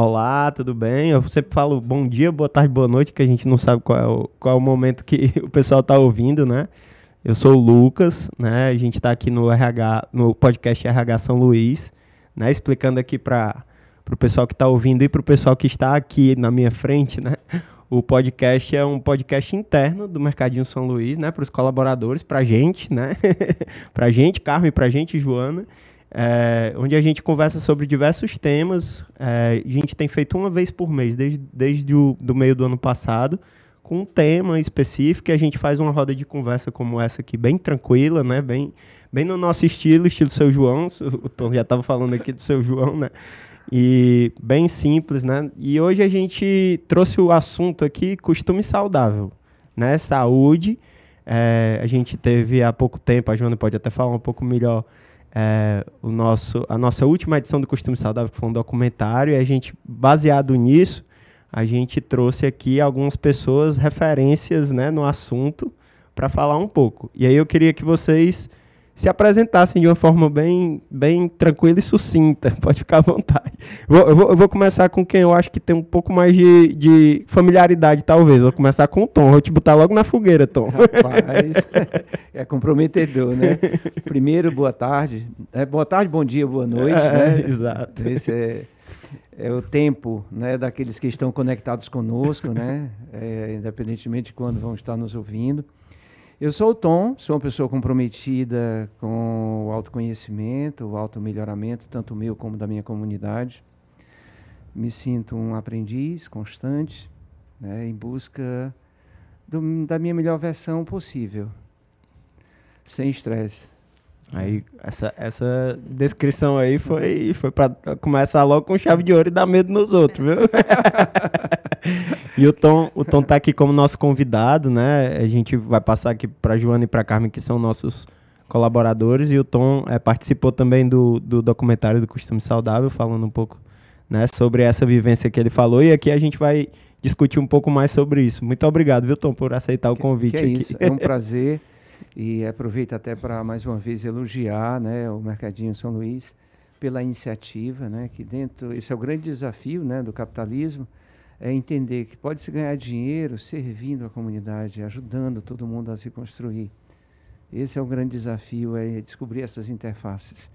Olá, tudo bem? Eu sempre falo bom dia, boa tarde, boa noite, que a gente não sabe qual é o, qual é o momento que o pessoal está ouvindo, né? Eu sou o Lucas, né? A gente está aqui no RH, no podcast RH São Luís, né? Explicando aqui para o pessoal que está ouvindo e para o pessoal que está aqui na minha frente, né? O podcast é um podcast interno do Mercadinho São Luís, né? Para os colaboradores, para a gente, né? para a gente, Carmen, para a gente, Joana é, onde a gente conversa sobre diversos temas. É, a gente tem feito uma vez por mês, desde, desde o do meio do ano passado, com um tema específico. E a gente faz uma roda de conversa como essa aqui, bem tranquila, né? bem, bem no nosso estilo, estilo seu João. O Tom já estava falando aqui do seu João, né? E bem simples, né? E hoje a gente trouxe o assunto aqui, costume saudável, né? Saúde. É, a gente teve há pouco tempo, a Joana pode até falar um pouco melhor, é, o nosso, a nossa última edição do Costume Saudável, que foi um documentário, e a gente, baseado nisso, a gente trouxe aqui algumas pessoas, referências né, no assunto, para falar um pouco. E aí eu queria que vocês se apresentassem de uma forma bem, bem tranquila e sucinta. Pode ficar à vontade. Vou, eu, vou, eu, vou, começar com quem eu acho que tem um pouco mais de, de, familiaridade, talvez. Vou começar com o Tom. Vou te botar logo na fogueira, Tom. Rapaz, é comprometedor, né? Primeiro, boa tarde. É, boa tarde, bom dia, boa noite. É, né? Exato. Esse é, é o tempo né, daqueles que estão conectados conosco, né? É, independentemente de quando vão estar nos ouvindo. Eu sou o Tom, sou uma pessoa comprometida com o autoconhecimento, o automelhoramento, tanto meu como da minha comunidade. Me sinto um aprendiz constante, né, em busca do, da minha melhor versão possível, sem estresse. Aí, essa, essa descrição aí foi, foi para começar logo com chave de ouro e dar medo nos outros, viu? e o Tom, o Tom tá aqui como nosso convidado, né? A gente vai passar aqui para Joana e para Carmen, que são nossos colaboradores, e o Tom é, participou também do, do documentário do Costume Saudável, falando um pouco né, sobre essa vivência que ele falou, e aqui a gente vai discutir um pouco mais sobre isso. Muito obrigado, viu, Tom, por aceitar o convite que, que é. Isso, é um prazer. E aproveito até para mais uma vez elogiar né, o Mercadinho São Luís pela iniciativa, né, que dentro esse é o grande desafio né, do capitalismo, é entender que pode se ganhar dinheiro servindo a comunidade, ajudando todo mundo a se construir. Esse é o grande desafio, é descobrir essas interfaces.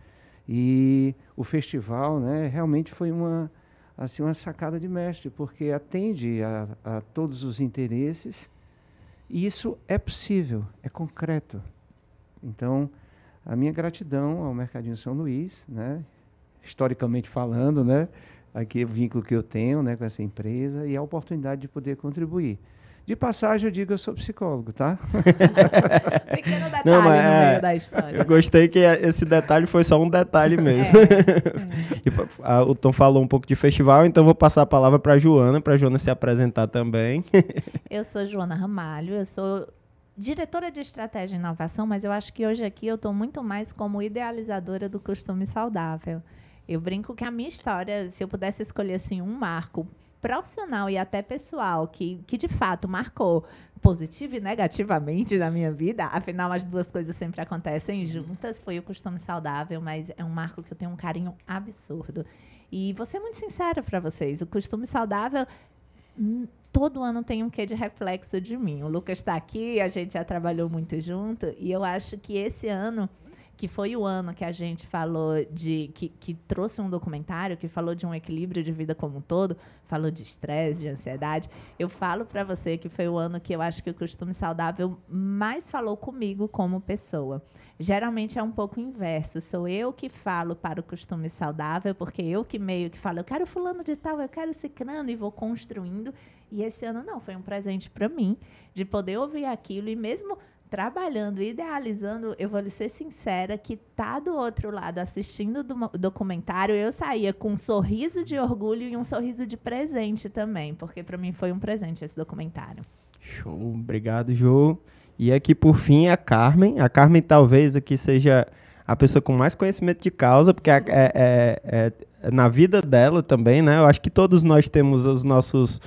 E o festival, né, realmente foi uma assim uma sacada de mestre, porque atende a, a todos os interesses e isso é possível, é concreto. Então, a minha gratidão ao Mercadinho São Luís, né? historicamente falando, né? Aqui o vínculo que eu tenho né, com essa empresa e a oportunidade de poder contribuir. De passagem, eu digo que eu sou psicólogo, tá? Pequeno detalhe Não, mas, no é, meio da história. Eu gostei que esse detalhe foi só um detalhe mesmo. É, é. a, o Tom falou um pouco de festival, então vou passar a palavra para a Joana, para a Joana se apresentar também. eu sou Joana Ramalho, eu sou diretora de estratégia e inovação, mas eu acho que hoje aqui eu estou muito mais como idealizadora do costume saudável. Eu brinco que a minha história, se eu pudesse escolher assim um marco profissional e até pessoal que, que de fato marcou positivo e negativamente na minha vida, afinal as duas coisas sempre acontecem juntas, foi o costume saudável, mas é um marco que eu tenho um carinho absurdo. E vou ser muito sincera para vocês, o costume saudável hum, todo ano tem um quê de reflexo de mim. O Lucas está aqui, a gente já trabalhou muito junto e eu acho que esse ano que foi o ano que a gente falou de. que, que trouxe um documentário que falou de um equilíbrio de vida como um todo, falou de estresse, de ansiedade. Eu falo para você que foi o ano que eu acho que o costume saudável mais falou comigo como pessoa. Geralmente é um pouco inverso. Sou eu que falo para o costume saudável, porque eu que meio que falo, eu quero fulano de tal, eu quero ciclano e vou construindo. E esse ano não, foi um presente para mim de poder ouvir aquilo e mesmo trabalhando, idealizando, eu vou lhe ser sincera, que tá do outro lado assistindo o documentário, eu saía com um sorriso de orgulho e um sorriso de presente também, porque para mim foi um presente esse documentário. Show, obrigado, Jô. E aqui por fim a Carmen. A Carmen talvez aqui seja a pessoa com mais conhecimento de causa, porque é, é, é, é na vida dela também, né? Eu acho que todos nós temos os nossos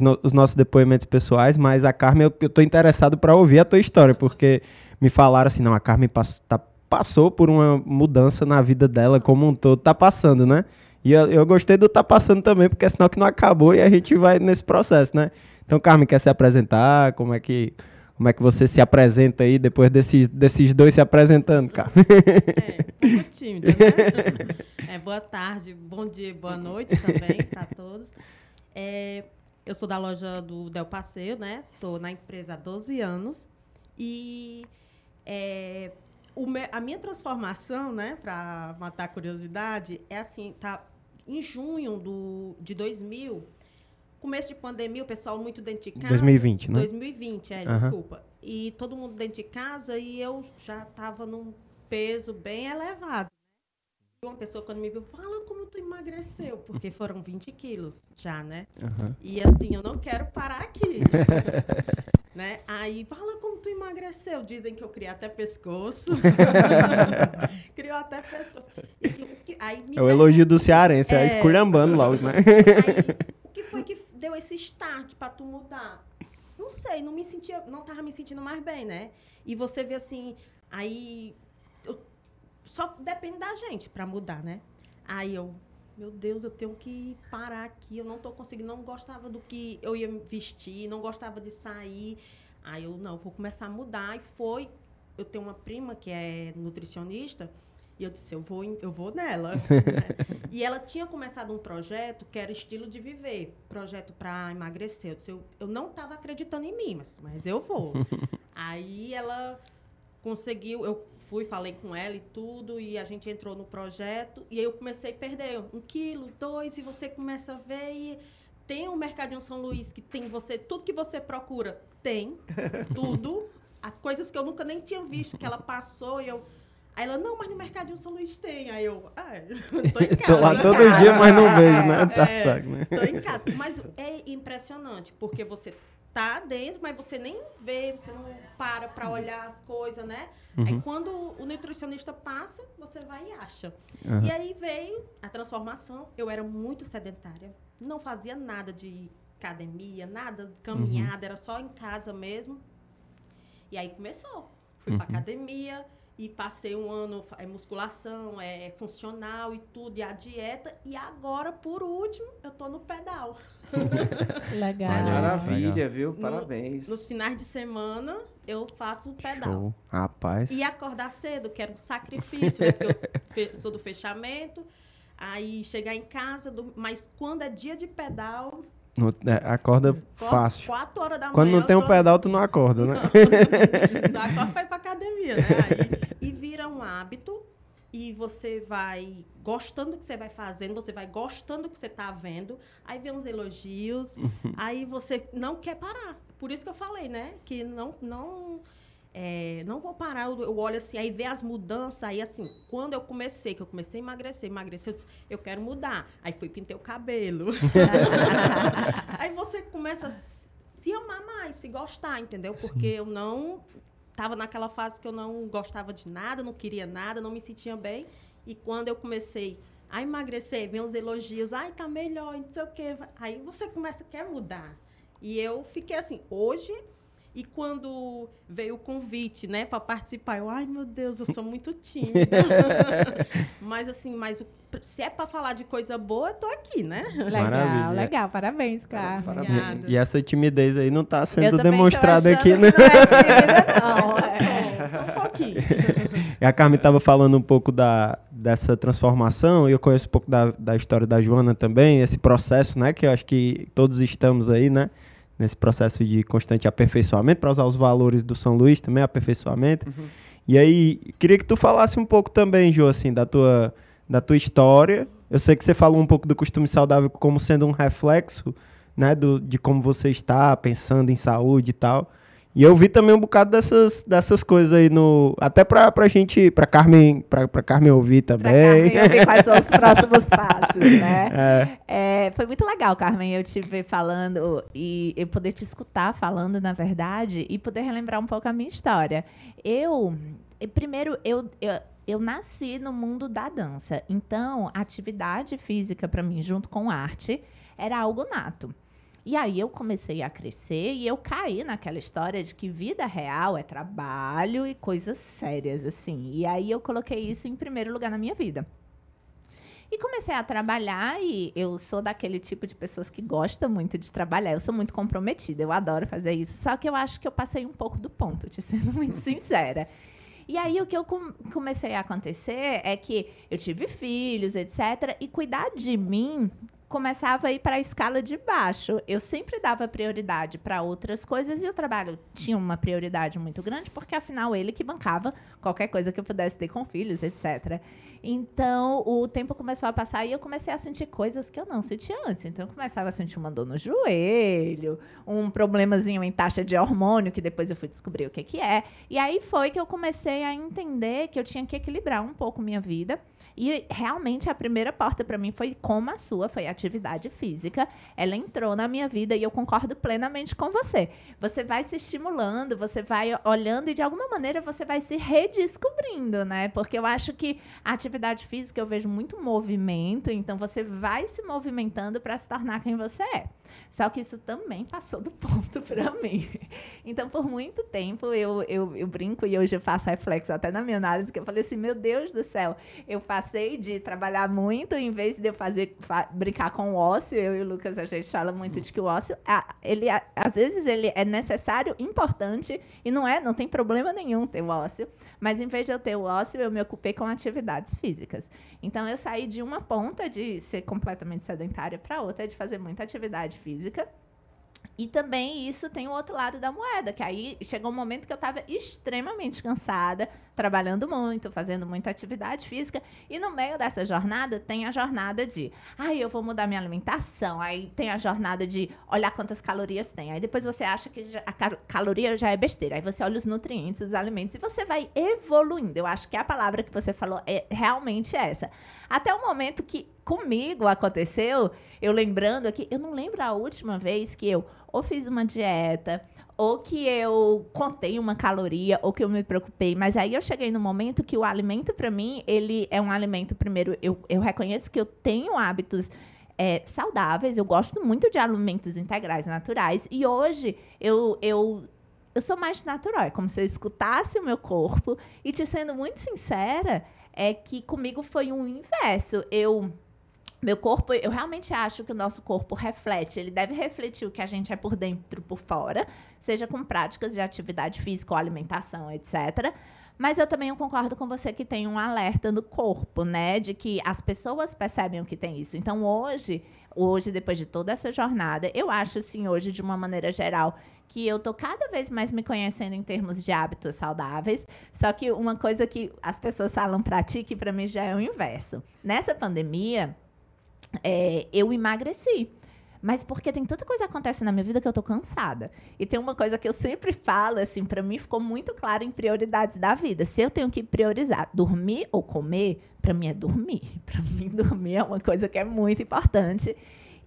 no, os nossos depoimentos pessoais, mas a Carmen, eu estou interessado para ouvir a tua história, porque me falaram assim, não, a Carmen pass, tá, passou por uma mudança na vida dela como um todo, tá passando, né? E eu, eu gostei do tá passando também, porque é sinal que não acabou e a gente vai nesse processo, né? Então, Carmen, quer se apresentar? Como é que, como é que você se apresenta aí depois desses, desses dois se apresentando, cara? É, um pouco tímida, né? É, boa tarde, bom dia, boa noite também para todos. É, eu sou da loja do Del Passeio, né? Estou na empresa há 12 anos. E é, me, a minha transformação, né, para matar a curiosidade, é assim, tá em junho do, de 2000, começo de pandemia, o pessoal muito dentro de casa. 2020, né? 2020, é, uhum. desculpa. E todo mundo dentro de casa e eu já estava num peso bem elevado. Uma pessoa quando me viu, fala como tu emagreceu, porque foram 20 quilos já, né? Uhum. E assim, eu não quero parar aqui. né? Aí, fala como tu emagreceu. Dizem que eu criei até pescoço. Criou até pescoço. Assim, que, aí é o elogio do cearense, é, é esculhambando logo, né? Aí, o que foi que deu esse start para tu mudar? Não sei, não me sentia, não tava me sentindo mais bem, né? E você vê assim, aí só depende da gente para mudar, né? Aí eu, meu Deus, eu tenho que parar aqui, eu não estou conseguindo, não gostava do que eu ia vestir, não gostava de sair. Aí eu, não, vou começar a mudar. E foi, eu tenho uma prima que é nutricionista, e eu disse, eu vou, eu vou nela. e ela tinha começado um projeto que era estilo de viver, projeto para emagrecer. Eu disse, eu, eu não estava acreditando em mim, mas, mas eu vou. Aí ela conseguiu, eu fui, falei com ela e tudo, e a gente entrou no projeto, e aí eu comecei a perder um quilo, dois, e você começa a ver e tem o Mercadinho São Luís que tem você, tudo que você procura, tem, tudo, as coisas que eu nunca nem tinha visto, que ela passou e eu... Aí ela, não, mas no Mercadinho São Luís tem. Aí eu, ah, tô em casa. tô lá todo casa. dia, mas não vejo, né? Tá é, saco, né? Tô em casa. Mas é impressionante, porque você tá dentro, mas você nem vê, você não para para olhar as coisas, né? Uhum. Aí quando o nutricionista passa, você vai e acha. Uhum. E aí veio a transformação. Eu era muito sedentária, não fazia nada de academia, nada de caminhada, uhum. era só em casa mesmo. E aí começou. Fui uhum. para academia, e passei um ano é musculação, é funcional e tudo, e a dieta. E agora, por último, eu tô no pedal. Legal. Maravilha, Legal. viu? Parabéns. No, nos finais de semana, eu faço o pedal. Show. Rapaz. E acordar cedo, que era um sacrifício, né? Porque eu sou do fechamento. Aí chegar em casa, mas quando é dia de pedal, no, é, acorda fácil. Quatro horas da manhã. Quando não tem tô... um pedal, tu não acorda, né? Não. Só acorda pra ir pra academia, né? Aí, e vira um hábito. E você vai gostando do que você vai fazendo, você vai gostando do que você tá vendo. Aí vem uns elogios. aí você não quer parar. Por isso que eu falei, né? Que não, não é, não vou parar, eu, eu, olho assim, aí vê as mudanças, aí assim, quando eu comecei, que eu comecei a emagrecer, emagrecer, eu disse, eu quero mudar. Aí fui pintei o cabelo. aí você começa a se amar mais, se gostar, entendeu? Porque Sim. eu não estava naquela fase que eu não gostava de nada, não queria nada, não me sentia bem. E quando eu comecei a emagrecer, vem os elogios, ai, tá melhor, não sei o quê. Aí você começa, quer mudar. E eu fiquei assim, hoje e quando veio o convite, né, para participar, eu, ai meu Deus, eu sou muito tímida. mas assim, mas o, se é para falar de coisa boa, eu tô aqui, né? Legal, Maravilha. legal, parabéns, cara. Parabéns. E essa timidez aí não está sendo demonstrada aqui, né? Não é tímida, não. é. um pouquinho. E a Carmen estava falando um pouco da, dessa transformação, e eu conheço um pouco da, da história da Joana também, esse processo, né, que eu acho que todos estamos aí, né? Nesse processo de constante aperfeiçoamento, para usar os valores do São Luís também, aperfeiçoamento. Uhum. E aí, queria que tu falasse um pouco também, Jô, assim, da tua, da tua história. Eu sei que você falou um pouco do costume saudável como sendo um reflexo, né, do, de como você está pensando em saúde e tal. E eu vi também um bocado dessas, dessas coisas aí no. Até pra, pra gente, pra Carmen, pra, pra Carmen ouvir também. Pra Carmen ouvir quais são os próximos passos, né? É. É, foi muito legal, Carmen, eu te ver falando e eu poder te escutar falando, na verdade, e poder relembrar um pouco a minha história. Eu, primeiro, eu, eu eu nasci no mundo da dança. Então, atividade física para mim, junto com arte, era algo nato. E aí eu comecei a crescer e eu caí naquela história de que vida real é trabalho e coisas sérias, assim. E aí eu coloquei isso em primeiro lugar na minha vida. E comecei a trabalhar e eu sou daquele tipo de pessoas que gosta muito de trabalhar. Eu sou muito comprometida, eu adoro fazer isso. Só que eu acho que eu passei um pouco do ponto, te sendo muito sincera. E aí o que eu com comecei a acontecer é que eu tive filhos, etc. E cuidar de mim começava a ir para a escala de baixo. Eu sempre dava prioridade para outras coisas e o trabalho tinha uma prioridade muito grande, porque afinal ele que bancava qualquer coisa que eu pudesse ter com filhos, etc. Então, o tempo começou a passar e eu comecei a sentir coisas que eu não sentia antes. Então, eu começava a sentir uma dor no joelho, um problemazinho em taxa de hormônio, que depois eu fui descobrir o que, que é. E aí foi que eu comecei a entender que eu tinha que equilibrar um pouco minha vida e realmente a primeira porta para mim foi como a sua, foi a atividade física. Ela entrou na minha vida e eu concordo plenamente com você. Você vai se estimulando, você vai olhando e de alguma maneira você vai se redescobrindo, né? Porque eu acho que a atividade física eu vejo muito movimento, então você vai se movimentando para se tornar quem você é. Só que isso também passou do ponto para mim. Então, por muito tempo, eu, eu, eu, brinco e hoje eu faço reflexo até na minha análise, que eu falei assim, meu Deus do céu, eu passei de trabalhar muito, em vez de eu fazer, fa brincar com o ócio, eu e o Lucas, a gente fala muito de que o ócio, ele, às vezes, ele é necessário, importante, e não é, não tem problema nenhum ter o ócio, mas em vez de eu ter o ócio, eu me ocupei com atividades físicas. Então, eu saí de uma ponta de ser completamente sedentária para outra, de fazer muita atividade física. E também isso tem o outro lado da moeda, que aí chegou um momento que eu estava extremamente cansada, trabalhando muito, fazendo muita atividade física, e no meio dessa jornada tem a jornada de, ai, eu vou mudar minha alimentação, aí tem a jornada de olhar quantas calorias tem, aí depois você acha que a caloria já é besteira, aí você olha os nutrientes, os alimentos, e você vai evoluindo. Eu acho que a palavra que você falou é realmente essa. Até o momento que comigo aconteceu, eu lembrando aqui, eu não lembro a última vez que eu ou fiz uma dieta, ou que eu contei uma caloria, ou que eu me preocupei. Mas aí eu cheguei no momento que o alimento, para mim, ele é um alimento, primeiro, eu, eu reconheço que eu tenho hábitos é, saudáveis, eu gosto muito de alimentos integrais naturais, e hoje eu, eu, eu sou mais natural, é como se eu escutasse o meu corpo, e te sendo muito sincera, é que comigo foi um inverso. Eu meu corpo, eu realmente acho que o nosso corpo reflete, ele deve refletir o que a gente é por dentro, por fora, seja com práticas de atividade física ou alimentação, etc. Mas eu também concordo com você que tem um alerta no corpo, né, de que as pessoas percebem o que tem isso. Então hoje, hoje depois de toda essa jornada, eu acho assim hoje de uma maneira geral que eu tô cada vez mais me conhecendo em termos de hábitos saudáveis. Só que uma coisa que as pessoas falam para ti que para mim já é o inverso. Nessa pandemia, é, eu emagreci. Mas porque tem tanta coisa acontecendo na minha vida que eu tô cansada. E tem uma coisa que eu sempre falo, assim, para mim ficou muito claro em prioridades da vida. Se eu tenho que priorizar dormir ou comer, para mim é dormir. Para mim, dormir é uma coisa que é muito importante.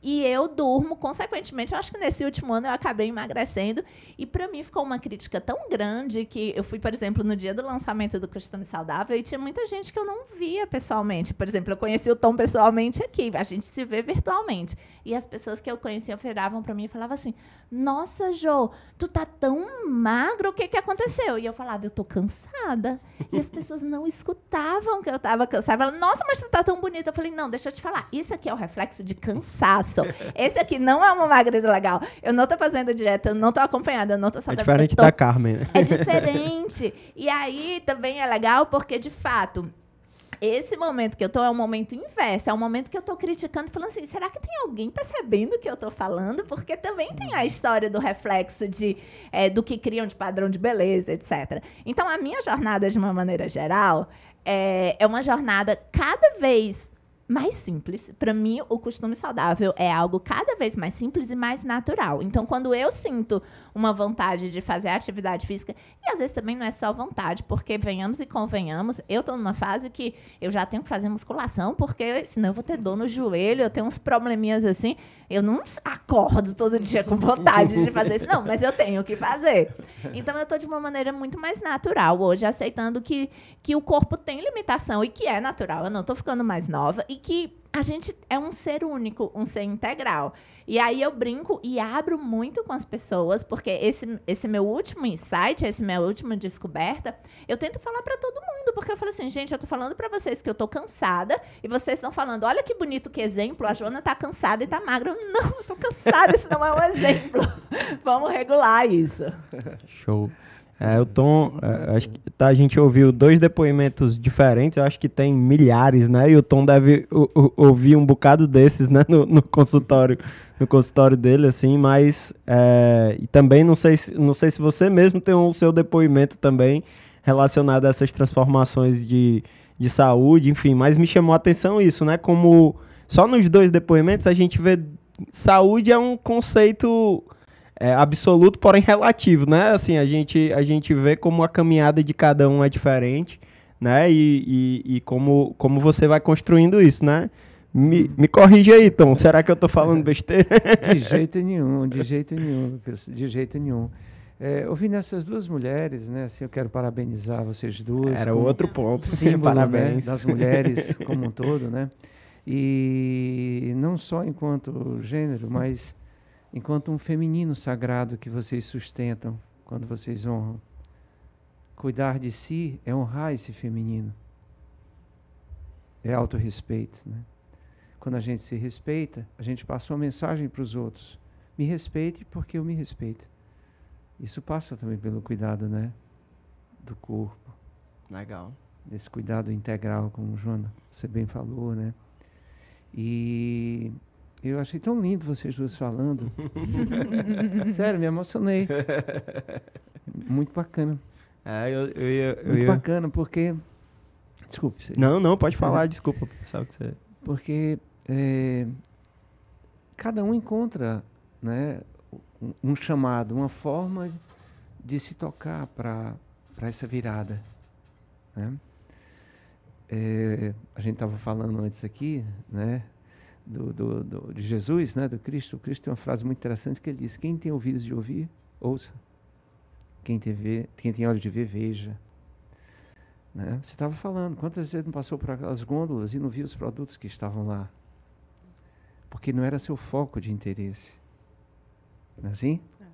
E eu durmo, consequentemente, eu acho que nesse último ano eu acabei emagrecendo. E para mim ficou uma crítica tão grande que eu fui, por exemplo, no dia do lançamento do Costume Saudável e tinha muita gente que eu não via pessoalmente. Por exemplo, eu conheci o Tom pessoalmente aqui, a gente se vê virtualmente. E as pessoas que eu conhecia viravam para mim e falavam assim: Nossa, Jo, tu tá tão magro, o que, que aconteceu? E eu falava: Eu tô cansada. E as pessoas não escutavam que eu tava cansada. Falavam, Nossa, mas tu tá tão bonita. Eu falei: Não, deixa eu te falar. Isso aqui é o reflexo de cansaço esse aqui não é uma magreza legal. Eu não tô fazendo dieta, eu não tô acompanhada, eu não tô saudável. É diferente tô... da Carmen, né? É diferente. e aí também é legal porque, de fato, esse momento que eu tô é um momento inverso, é um momento que eu tô criticando, falando assim, será que tem alguém percebendo o que eu tô falando? Porque também tem a história do reflexo de, é, do que criam de padrão de beleza, etc. Então, a minha jornada, de uma maneira geral, é, é uma jornada cada vez mais simples. Para mim, o costume saudável é algo cada vez mais simples e mais natural. Então, quando eu sinto uma vontade de fazer atividade física, e às vezes também não é só vontade, porque venhamos e convenhamos, eu estou numa fase que eu já tenho que fazer musculação, porque senão eu vou ter dor no joelho, eu tenho uns probleminhas assim. Eu não acordo todo dia com vontade de fazer isso, não, mas eu tenho que fazer. Então, eu estou de uma maneira muito mais natural hoje, aceitando que, que o corpo tem limitação e que é natural. Eu não estou ficando mais nova e e que a gente é um ser único, um ser integral. E aí eu brinco e abro muito com as pessoas, porque esse, esse meu último insight, esse meu última descoberta, eu tento falar para todo mundo, porque eu falo assim, gente, eu tô falando para vocês que eu tô cansada e vocês estão falando, olha que bonito que exemplo, a Joana tá cansada e tá magra. Eu, não, eu tô cansada, isso não é um exemplo. Vamos regular isso. Show. É, o Tom, é, acho que tá, a gente ouviu dois depoimentos diferentes, eu acho que tem milhares, né? E o Tom deve o, o, ouvir um bocado desses, né? No, no, consultório, no consultório dele, assim, mas é, e também não sei, se, não sei se você mesmo tem o seu depoimento também relacionado a essas transformações de, de saúde, enfim, mas me chamou a atenção isso, né? Como só nos dois depoimentos a gente vê saúde é um conceito é, absoluto, porém relativo, né? Assim, a gente, a gente vê como a caminhada de cada um é diferente, né? E, e, e como, como você vai construindo isso, né? Me, me corrija aí, Tom. Será que eu estou falando besteira? De jeito nenhum, de jeito nenhum, de jeito nenhum. É, ouvindo essas duas mulheres, né? Assim, eu quero parabenizar vocês duas. Era outro ponto. Símbolo, Parabéns. Né, das mulheres como um todo, né? E não só enquanto gênero, mas enquanto um feminino sagrado que vocês sustentam quando vocês honram. Cuidar de si é honrar esse feminino. É autorrespeito. Né? Quando a gente se respeita, a gente passa uma mensagem para os outros. Me respeite porque eu me respeito. Isso passa também pelo cuidado né? do corpo. Legal. Desse cuidado integral, como Joana, você bem falou, né? E eu achei tão lindo vocês duas falando. Sério, me emocionei. Muito bacana. É, eu, eu ia, eu Muito ia... bacana, porque. Desculpe. Você... Não, não, pode falar, é. desculpa. Sabe que você... Porque é, cada um encontra né, um, um chamado, uma forma de se tocar para essa virada. Né? É, a gente estava falando antes aqui, né? Do, do, do, de Jesus, né, do Cristo, o Cristo tem uma frase muito interessante que ele diz: Quem tem ouvidos de ouvir, ouça. Quem tem, ver, quem tem olhos de ver, veja. Né? Você estava falando, quantas vezes não passou por aquelas gôndolas e não viu os produtos que estavam lá? Porque não era seu foco de interesse. Não é assim? É.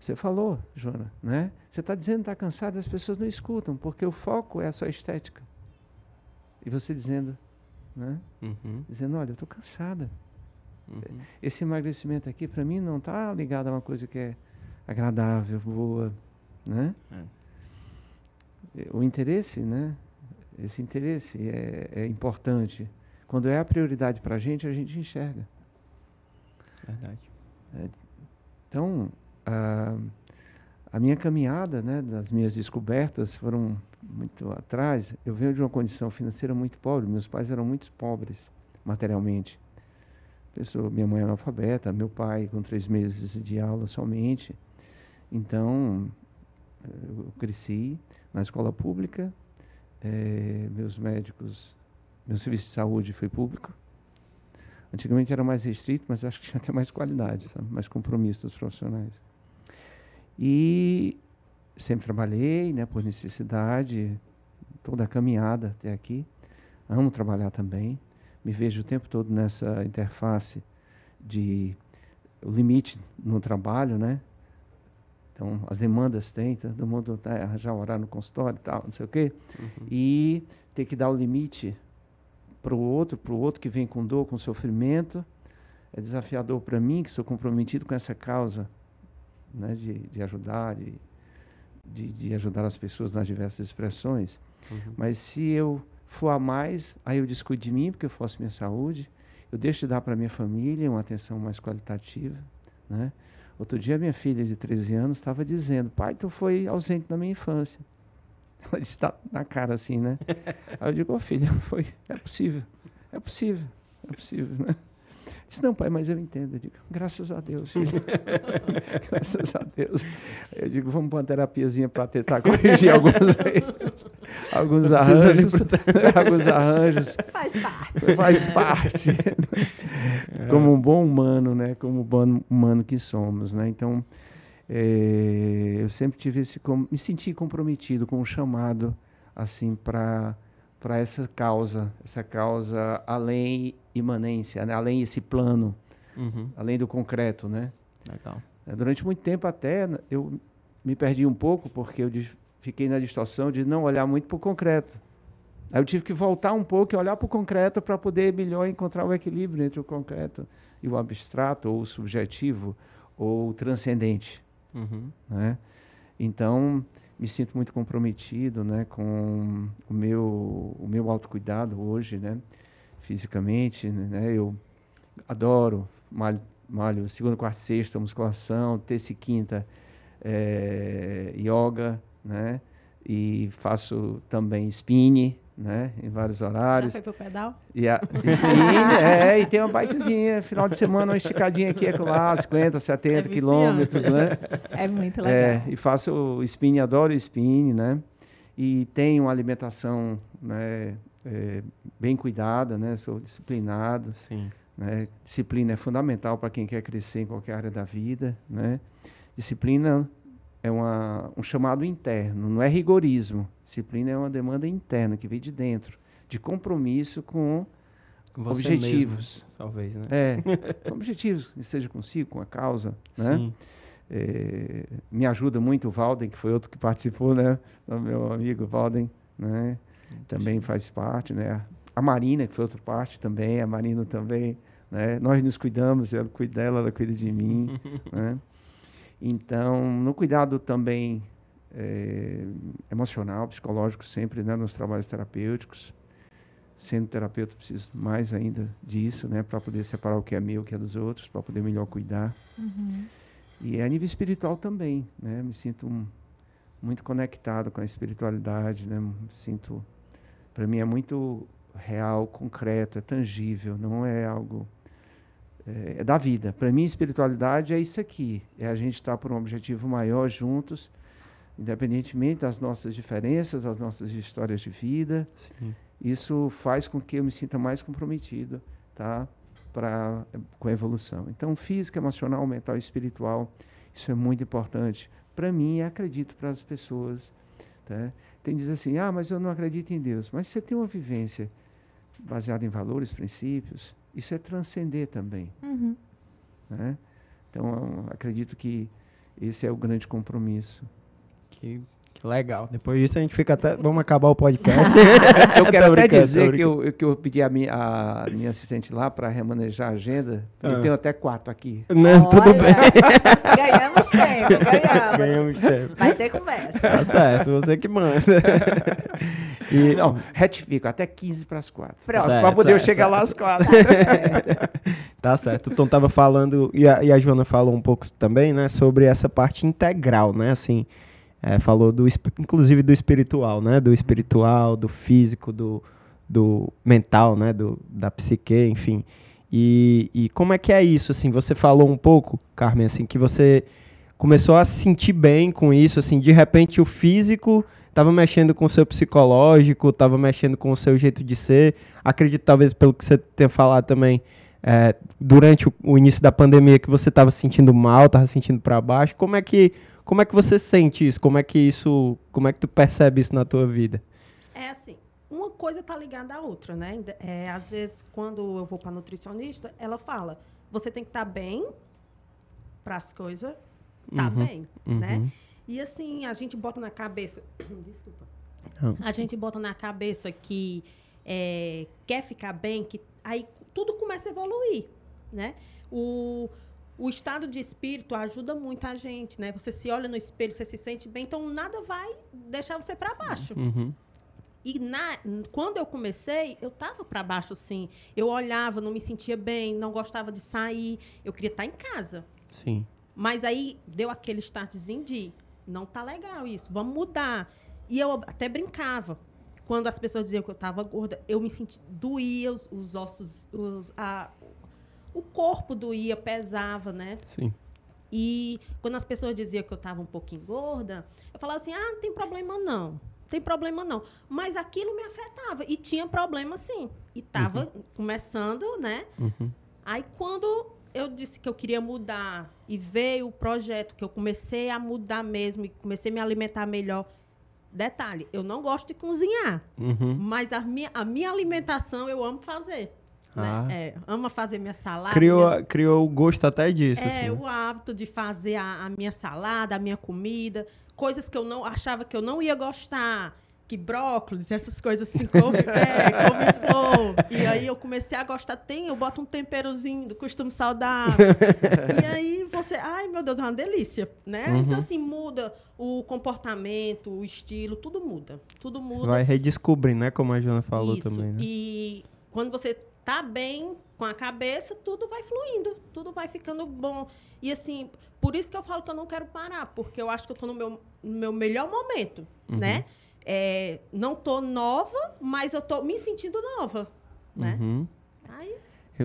Você falou, Joana, né? Você está dizendo que está cansado, as pessoas não escutam, porque o foco é a sua estética. E você dizendo, né? Uhum. Dizendo, olha, eu estou cansada. Uhum. Esse emagrecimento aqui, para mim, não está ligado a uma coisa que é agradável, boa, né? É. O interesse, né? Esse interesse é, é importante. Quando é a prioridade para a gente, a gente enxerga. Verdade. É, então, a, a minha caminhada, né, das minhas descobertas foram muito atrás, eu venho de uma condição financeira muito pobre. Meus pais eram muito pobres materialmente. Pessoa, minha mãe é analfabeta, meu pai com três meses de aula somente. Então, eu cresci na escola pública. É, meus médicos, meu serviço de saúde foi público. Antigamente era mais restrito, mas acho que tinha até mais qualidade, sabe? mais compromisso dos profissionais. E sempre trabalhei, né, por necessidade, toda a caminhada até aqui. Amo trabalhar também. Me vejo o tempo todo nessa interface de o limite no trabalho, né? Então, as demandas tem, todo mundo tá, arranjar horário no consultório e tal, não sei o quê. Uhum. E ter que dar o limite para o outro, para o outro que vem com dor, com sofrimento. É desafiador para mim, que sou comprometido com essa causa né, de, de ajudar, de de, de ajudar as pessoas nas diversas expressões. Uhum. Mas se eu for a mais, aí eu descuido de mim, porque eu faço minha saúde, eu deixo de dar para minha família uma atenção mais qualitativa, né? Outro dia minha filha de 13 anos estava dizendo, pai, tu foi ausente na minha infância. Ela está na cara assim, né? aí eu digo, oh, filha, foi, é possível, é possível, é possível, né? Disse, não, pai, mas eu entendo. Eu digo, graças a Deus, filho. graças a Deus. Eu digo, vamos para uma terapiazinha para tentar corrigir alguns, alguns arranjos. alguns arranjos. Faz parte. Faz parte. É. Como um bom humano, né? Como um bom humano que somos, né? Então, é, eu sempre tive esse... Me senti comprometido com um chamado, assim, para para essa causa, essa causa além imanência, né? além esse plano, Uhum. além do concreto, né? Legal. É, Durante muito tempo até eu me perdi um pouco porque eu fiquei na distorção de não olhar muito para o concreto. Aí eu tive que voltar um pouco e olhar para o concreto para poder melhor encontrar o equilíbrio entre o concreto e o abstrato, ou o subjetivo, ou o transcendente. Uhum. né? Então, me sinto muito comprometido, né, com o meu o meu autocuidado hoje, né, fisicamente, né? Eu adoro malho, malho segunda, quarta, sexta, musculação, terça e quinta, eh, yoga, né? E faço também spinning, né, em vários Já horários. foi pro pedal? E a spinning, é, e tem uma bikezinha, final de semana, uma esticadinha aqui, lá, 50, 70 viciante. quilômetros, né? É muito legal. É, e faço o spinning, adoro o spinning, né? E tenho uma alimentação né, é, bem cuidada, né? Sou disciplinado, Sim. né? Disciplina é fundamental para quem quer crescer em qualquer área da vida, né? Disciplina é uma, um chamado interno, não é rigorismo. Disciplina é uma demanda interna que vem de dentro, de compromisso com você objetivos. mesmo, talvez, né? É, objetivos, seja consigo, com a causa, né? Sim. Eh, me ajuda muito o Valden, que foi outro que participou, né? O meu amigo Valden, né? Também faz parte, né? A Marina, que foi outra parte também, a Marina também, né? Nós nos cuidamos, ela cuida dela, ela cuida de mim, né? Então, no cuidado também eh, emocional, psicológico, sempre, né? Nos trabalhos terapêuticos. Sendo terapeuta, preciso mais ainda disso, né? Para poder separar o que é meu, o que é dos outros, para poder melhor cuidar. Uhum. E a nível espiritual também, né? Me sinto um- muito conectado com a espiritualidade, né? Me sinto, para mim é muito real, concreto, é tangível, não é algo é, é da vida. Para mim, espiritualidade é isso aqui, é a gente estar por um objetivo maior juntos, independentemente das nossas diferenças, das nossas histórias de vida. Sim. Isso faz com que eu me sinta mais comprometido, tá? Pra, com a evolução. Então, física, emocional, mental e espiritual, isso é muito importante para mim e acredito para as pessoas. Tá? Tem dizer assim, ah, mas eu não acredito em Deus. Mas você tem uma vivência baseada em valores, princípios, isso é transcender também. Uhum. Né? Então, acredito que esse é o grande compromisso. Que, que legal. Depois disso a gente fica até. Vamos acabar o podcast. Eu quero até dizer que eu, que eu pedi a minha, a minha assistente lá para remanejar a agenda. Ah. Eu tenho até quatro aqui. Não, tudo Olha, bem. Ganhamos tempo, ganhamos. Ganhamos tempo. Vai ter conversa. Tá certo, você que manda. E, Não, retifico, até 15 para as quatro. Pronto. Para poder eu Certo, chegar certo, lá às quatro. Tá certo. O Tom tava falando, e a, e a Joana falou um pouco também, né, sobre essa parte integral, né, assim, é, falou do, inclusive do espiritual, né, do espiritual, do físico, do, do mental, né, do, da psique, enfim. E, e como é que é isso, assim, você falou um pouco, Carmen, assim, que você começou a se sentir bem com isso, assim, de repente o físico estava mexendo com o seu psicológico, estava mexendo com o seu jeito de ser. Acredito, talvez, pelo que você tenha falado também, é, durante o, o início da pandemia, que você estava se sentindo mal, estava se sentindo para baixo. Como é que como é que você sente isso? Como é que isso, como é que tu percebe isso na tua vida? É assim, uma coisa tá ligada à outra, né? É, às vezes, quando eu vou para nutricionista, ela fala: você tem que estar bem para as coisas tá Uhum, bem, né? Uhum. E assim, a gente bota na cabeça. Desculpa. Não. A gente bota na cabeça que é, quer ficar bem, que aí tudo começa a evoluir, né? O, o estado de espírito ajuda muito a gente, né? Você se olha no espelho, você se sente bem, então nada vai deixar você para baixo. Uhum. E na, quando eu comecei, eu tava para baixo, sim. Eu olhava, não me sentia bem, não gostava de sair. Eu queria estar em casa. Sim. Mas aí deu aquele startzinho de não tá legal isso, vamos mudar. E eu até brincava. Quando as pessoas diziam que eu estava gorda, eu me sentia. doía os, os ossos, os, a, o corpo doía, pesava, né? Sim. E quando as pessoas diziam que eu estava um pouquinho gorda, eu falava assim: ah, não tem problema não. Não tem problema não. Mas aquilo me afetava. E tinha problema sim. E estava começando, né? Uhum. Aí quando eu disse que eu queria mudar e veio o projeto que eu comecei a mudar mesmo e comecei a me alimentar melhor, detalhe, eu não gosto de cozinhar, Uhum. mas a minha, a minha alimentação eu amo fazer. Ah. Né? É, amo fazer minha salada. Criou, minha- criou o gosto até disso, é, assim. o hábito de fazer a, a minha salada, a minha comida, coisas que eu não achava que eu não ia gostar, que brócolis, essas coisas assim, couve, é, couve-flor. E aí eu comecei a gostar, tem, eu boto um temperozinho do costume saudável. e aí você, ai meu Deus, é uma delícia, né? Uhum. Então assim, muda o comportamento, o estilo, tudo muda. Tudo muda. Vai redescobrindo, né? Como a Joana falou Isso. também, né? E quando você tá bem com a cabeça, tudo vai fluindo, tudo vai ficando bom. E assim, por isso que eu falo que eu não quero parar, porque eu acho que eu tô no meu, no meu melhor momento, Uhum. né? É, não tô nova, mas eu tô me sentindo nova, né? Uhum. Aí,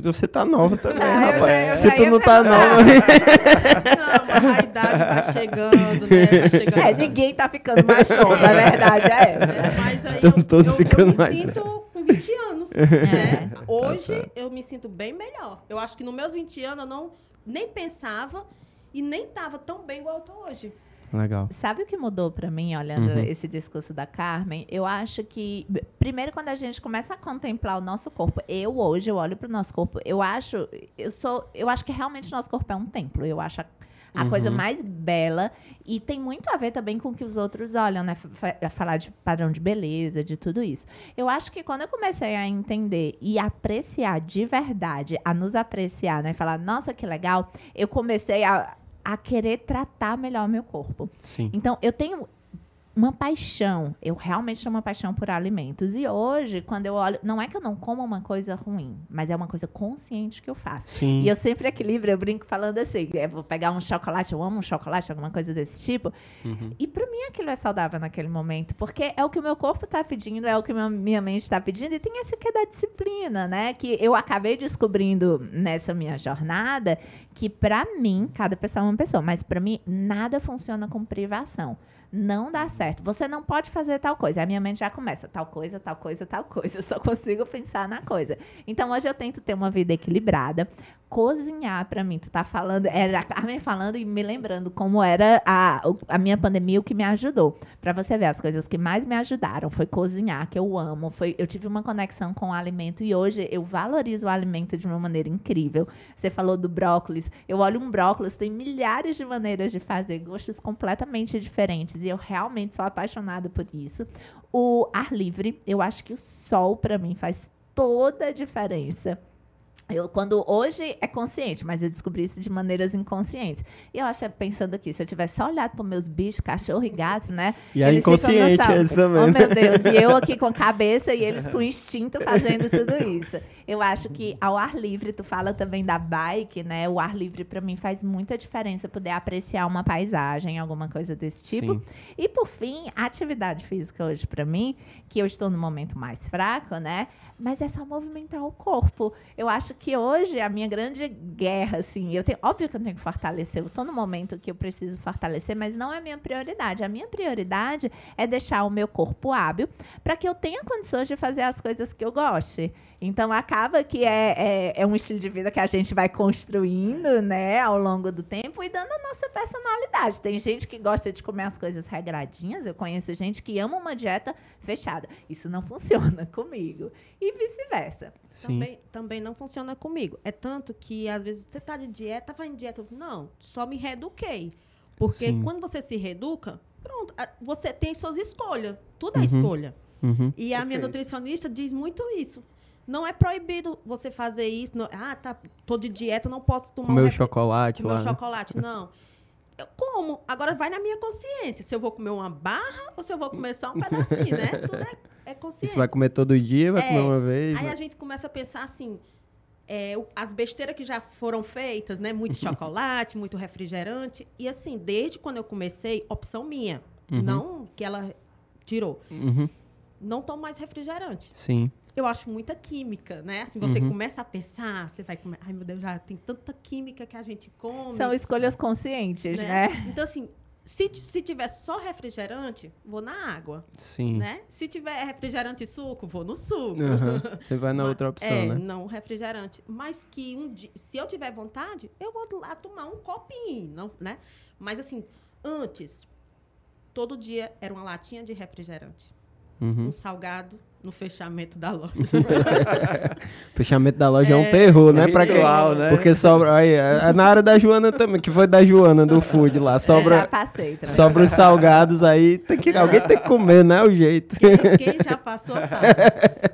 Você tá nova também, Ah, rapaz. já- Se tu não tá nova... não, mas a idade vai chegando, né? Vai chegando. É, ninguém tá ficando mais novo, a verdade é essa. É, mas aí Estamos eu, todos eu, ficando eu me mais sinto né? Hoje certo. eu me sinto bem melhor. Eu acho que nos meus 20 anos eu não nem pensava e nem estava tão bem igual eu tô hoje. Legal. Sabe o que mudou pra mim, olhando Uhum. esse discurso da Carmen? Eu acho que, primeiro, quando a gente começa a contemplar o nosso corpo, eu hoje, eu olho pro nosso corpo, eu acho, eu sou, eu acho que realmente o nosso corpo é um templo. Eu acho a, a Uhum. coisa mais bela e tem muito a ver também com o que os outros olham, né? Fa- Falar de padrão de beleza, de tudo isso. Eu acho que quando eu comecei a entender e apreciar de verdade, a nos apreciar, né? Falar, nossa, que legal, eu comecei a, a querer tratar melhor o meu corpo. Sim. Então, eu tenho uma paixão, eu realmente tenho uma paixão por alimentos. E hoje, quando eu olho, não é que eu não como uma coisa ruim, mas é uma coisa consciente que eu faço. Sim. E eu sempre equilibro, eu brinco falando assim, é, vou pegar um chocolate, eu amo um chocolate, alguma coisa desse tipo. Uhum. E para mim aquilo é saudável naquele momento, porque é o que o meu corpo está pedindo, é o que minha mente está pedindo, e tem esse que é da disciplina, né? Que eu acabei descobrindo nessa minha jornada que para mim, cada pessoa é uma pessoa, mas para mim nada funciona com privação. Não dá certo. Você não pode fazer tal coisa. A minha mente já começa tal coisa, tal coisa, tal coisa. Eu só consigo pensar na coisa. Então hoje eu tento ter uma vida equilibrada. Cozinhar para mim, tu tá falando, era a Carmen falando e me lembrando como era a, a minha pandemia, o que me ajudou. Para você ver, as coisas que mais me ajudaram foi cozinhar, que eu amo. Foi, eu tive uma conexão com o alimento e hoje eu valorizo o alimento de uma maneira incrível. Você falou do brócolis. Eu olho um brócolis, tem milhares de maneiras de fazer, gostos completamente diferentes. E eu realmente sou apaixonada por isso. O ar livre, eu acho que o sol, para mim, faz toda a diferença. Eu, quando hoje é consciente, mas eu descobri isso de maneiras inconscientes. E eu acho, pensando aqui, se eu tivesse só olhado para meus bichos, cachorro e gato, né? E a eles ficam no inconsciente sal. eles também. Oh, né? meu Deus, e eu aqui com a cabeça e eles com instinto fazendo tudo isso. Eu acho que ao ar livre, tu fala também da bike, né? O ar livre para mim faz muita diferença poder apreciar uma paisagem, alguma coisa desse tipo. Sim. E por fim, a atividade física hoje para mim, que eu estou no momento mais fraco, né? Mas é só movimentar o corpo. Eu acho que hoje a minha grande guerra, assim, eu tenho, óbvio que eu tenho que fortalecer. Eu estou no momento que eu preciso fortalecer, mas não é a minha prioridade. A minha prioridade é deixar o meu corpo hábil para que eu tenha condições de fazer as coisas que eu goste. Então acaba que é, é, é um estilo de vida que a gente vai construindo, né, ao longo do tempo e dando a nossa personalidade. Tem gente que gosta de comer as coisas regradinhas, eu conheço gente que ama uma dieta fechada. Isso não funciona comigo. E vice-versa. Sim. Também, também não funciona comigo. É tanto que, às vezes, você tá de dieta, tá fazendo dieta. Não, só me reeduquei. Porque Sim. quando você se reeduca, pronto, você tem suas escolhas. Tudo é Uhum. escolha. Uhum. E a minha Perfeito. nutricionista diz muito isso. Não é proibido você fazer isso. não- ah, tá, tô de dieta, não posso tomar Comer um chocolate comer lá. um né? chocolate. Não. Eu como. Agora vai na minha consciência. Se eu vou comer uma barra ou se eu vou comer só um pedacinho, né? Tudo é, é consciência. Você vai comer todo dia, vai É. comer uma vez. Aí né? a gente começa a pensar assim, é, as besteiras que já foram feitas, né? Muito chocolate, muito refrigerante. E assim, desde quando eu comecei, opção minha. Uhum. Não que ela tirou. Uhum. Não tomo mais refrigerante. Sim. Eu acho muita química, né? Assim, você Uhum. começa a pensar, você vai comer. Ai, meu Deus, já tem tanta química que a gente come. São escolhas conscientes, né? né? Então, assim, se, se tiver só refrigerante, vou na água, Sim. né? Se tiver refrigerante e suco, vou no suco. Aham. Você vai na Mas- outra opção, é, né? não refrigerante. Mas que um dia, se eu tiver vontade, eu vou lá tomar um copinho, não, né? Mas assim, antes, todo dia era uma latinha de refrigerante. Uhum. Um salgado no fechamento da loja. Fechamento da loja é, um terror, né? Pra quem, ritual, né? Porque sobra. Aí, é, é na área da Joana também, que foi da Joana do food lá. Eu já Sobra, passei também. sobra os salgados aí. Tem que, alguém tem que comer, né? O jeito. Quem, quem já passou sabe.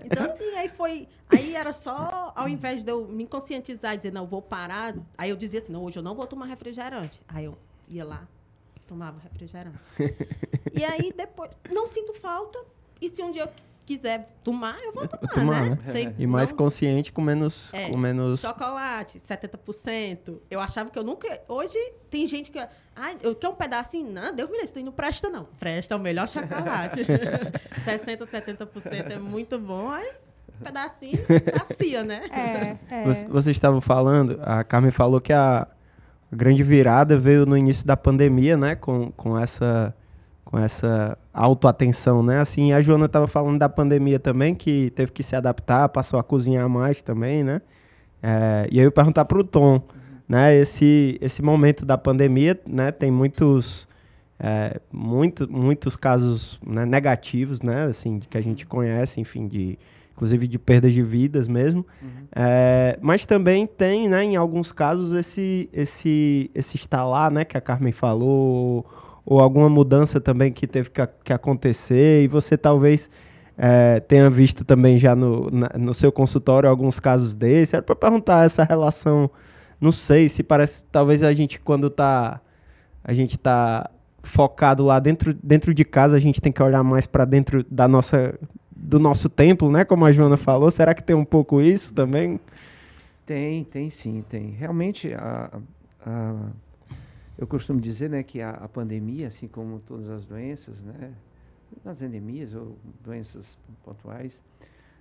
Então, assim, aí foi. Aí era só, ao invés de eu me conscientizar e dizer, não, vou parar, aí eu dizia assim, não, hoje eu não vou tomar refrigerante. Aí eu ia lá, tomava refrigerante. E aí depois, não sinto falta. E se um dia eu quiser tomar, eu vou tomar, Tomar, né? né? Sem- E mais não- consciente com menos. É, Com menos... Chocolate, 70%. Eu achava que eu nunca. Hoje tem gente que. Ai, eu quero um pedacinho. Não, Deus me livre, isso aí não presta, não. Presta é o melhor chocolate. 60%, 70% é muito bom. Aí, um pedacinho sacia, né? É, é. Você- Vocês estavam falando, a Carmen falou que a, a grande virada veio no início da pandemia, né? Com, com essa com essa autoatenção, né? Assim, a Joana estava falando da pandemia também, que teve que se adaptar, passou a cozinhar mais também, né? É, e aí eu perguntar para o Tom, né? Esse, esse momento da pandemia, né? Tem muitos é, muito, muitos casos né, negativos, né? Assim, que a gente conhece, enfim, de inclusive de perdas de vidas mesmo. É, mas também tem, né, em alguns casos, esse, esse, esse instalar, né, que a Carmen falou, ou alguma mudança também que teve que, que acontecer, e você talvez é, tenha visto também já no, na- no seu consultório alguns casos desses. Era para perguntar essa relação, não sei, se parece, talvez a gente quando tá, a gente tá focado lá dentro, dentro de casa, a gente tem que olhar mais para dentro da nossa do nosso templo, né? Como a Joana falou, será que tem um pouco isso também? Tem, tem sim, tem. Realmente, a, a- eu costumo dizer né, que a, a pandemia, assim como todas as doenças, né, as endemias ou doenças pontuais,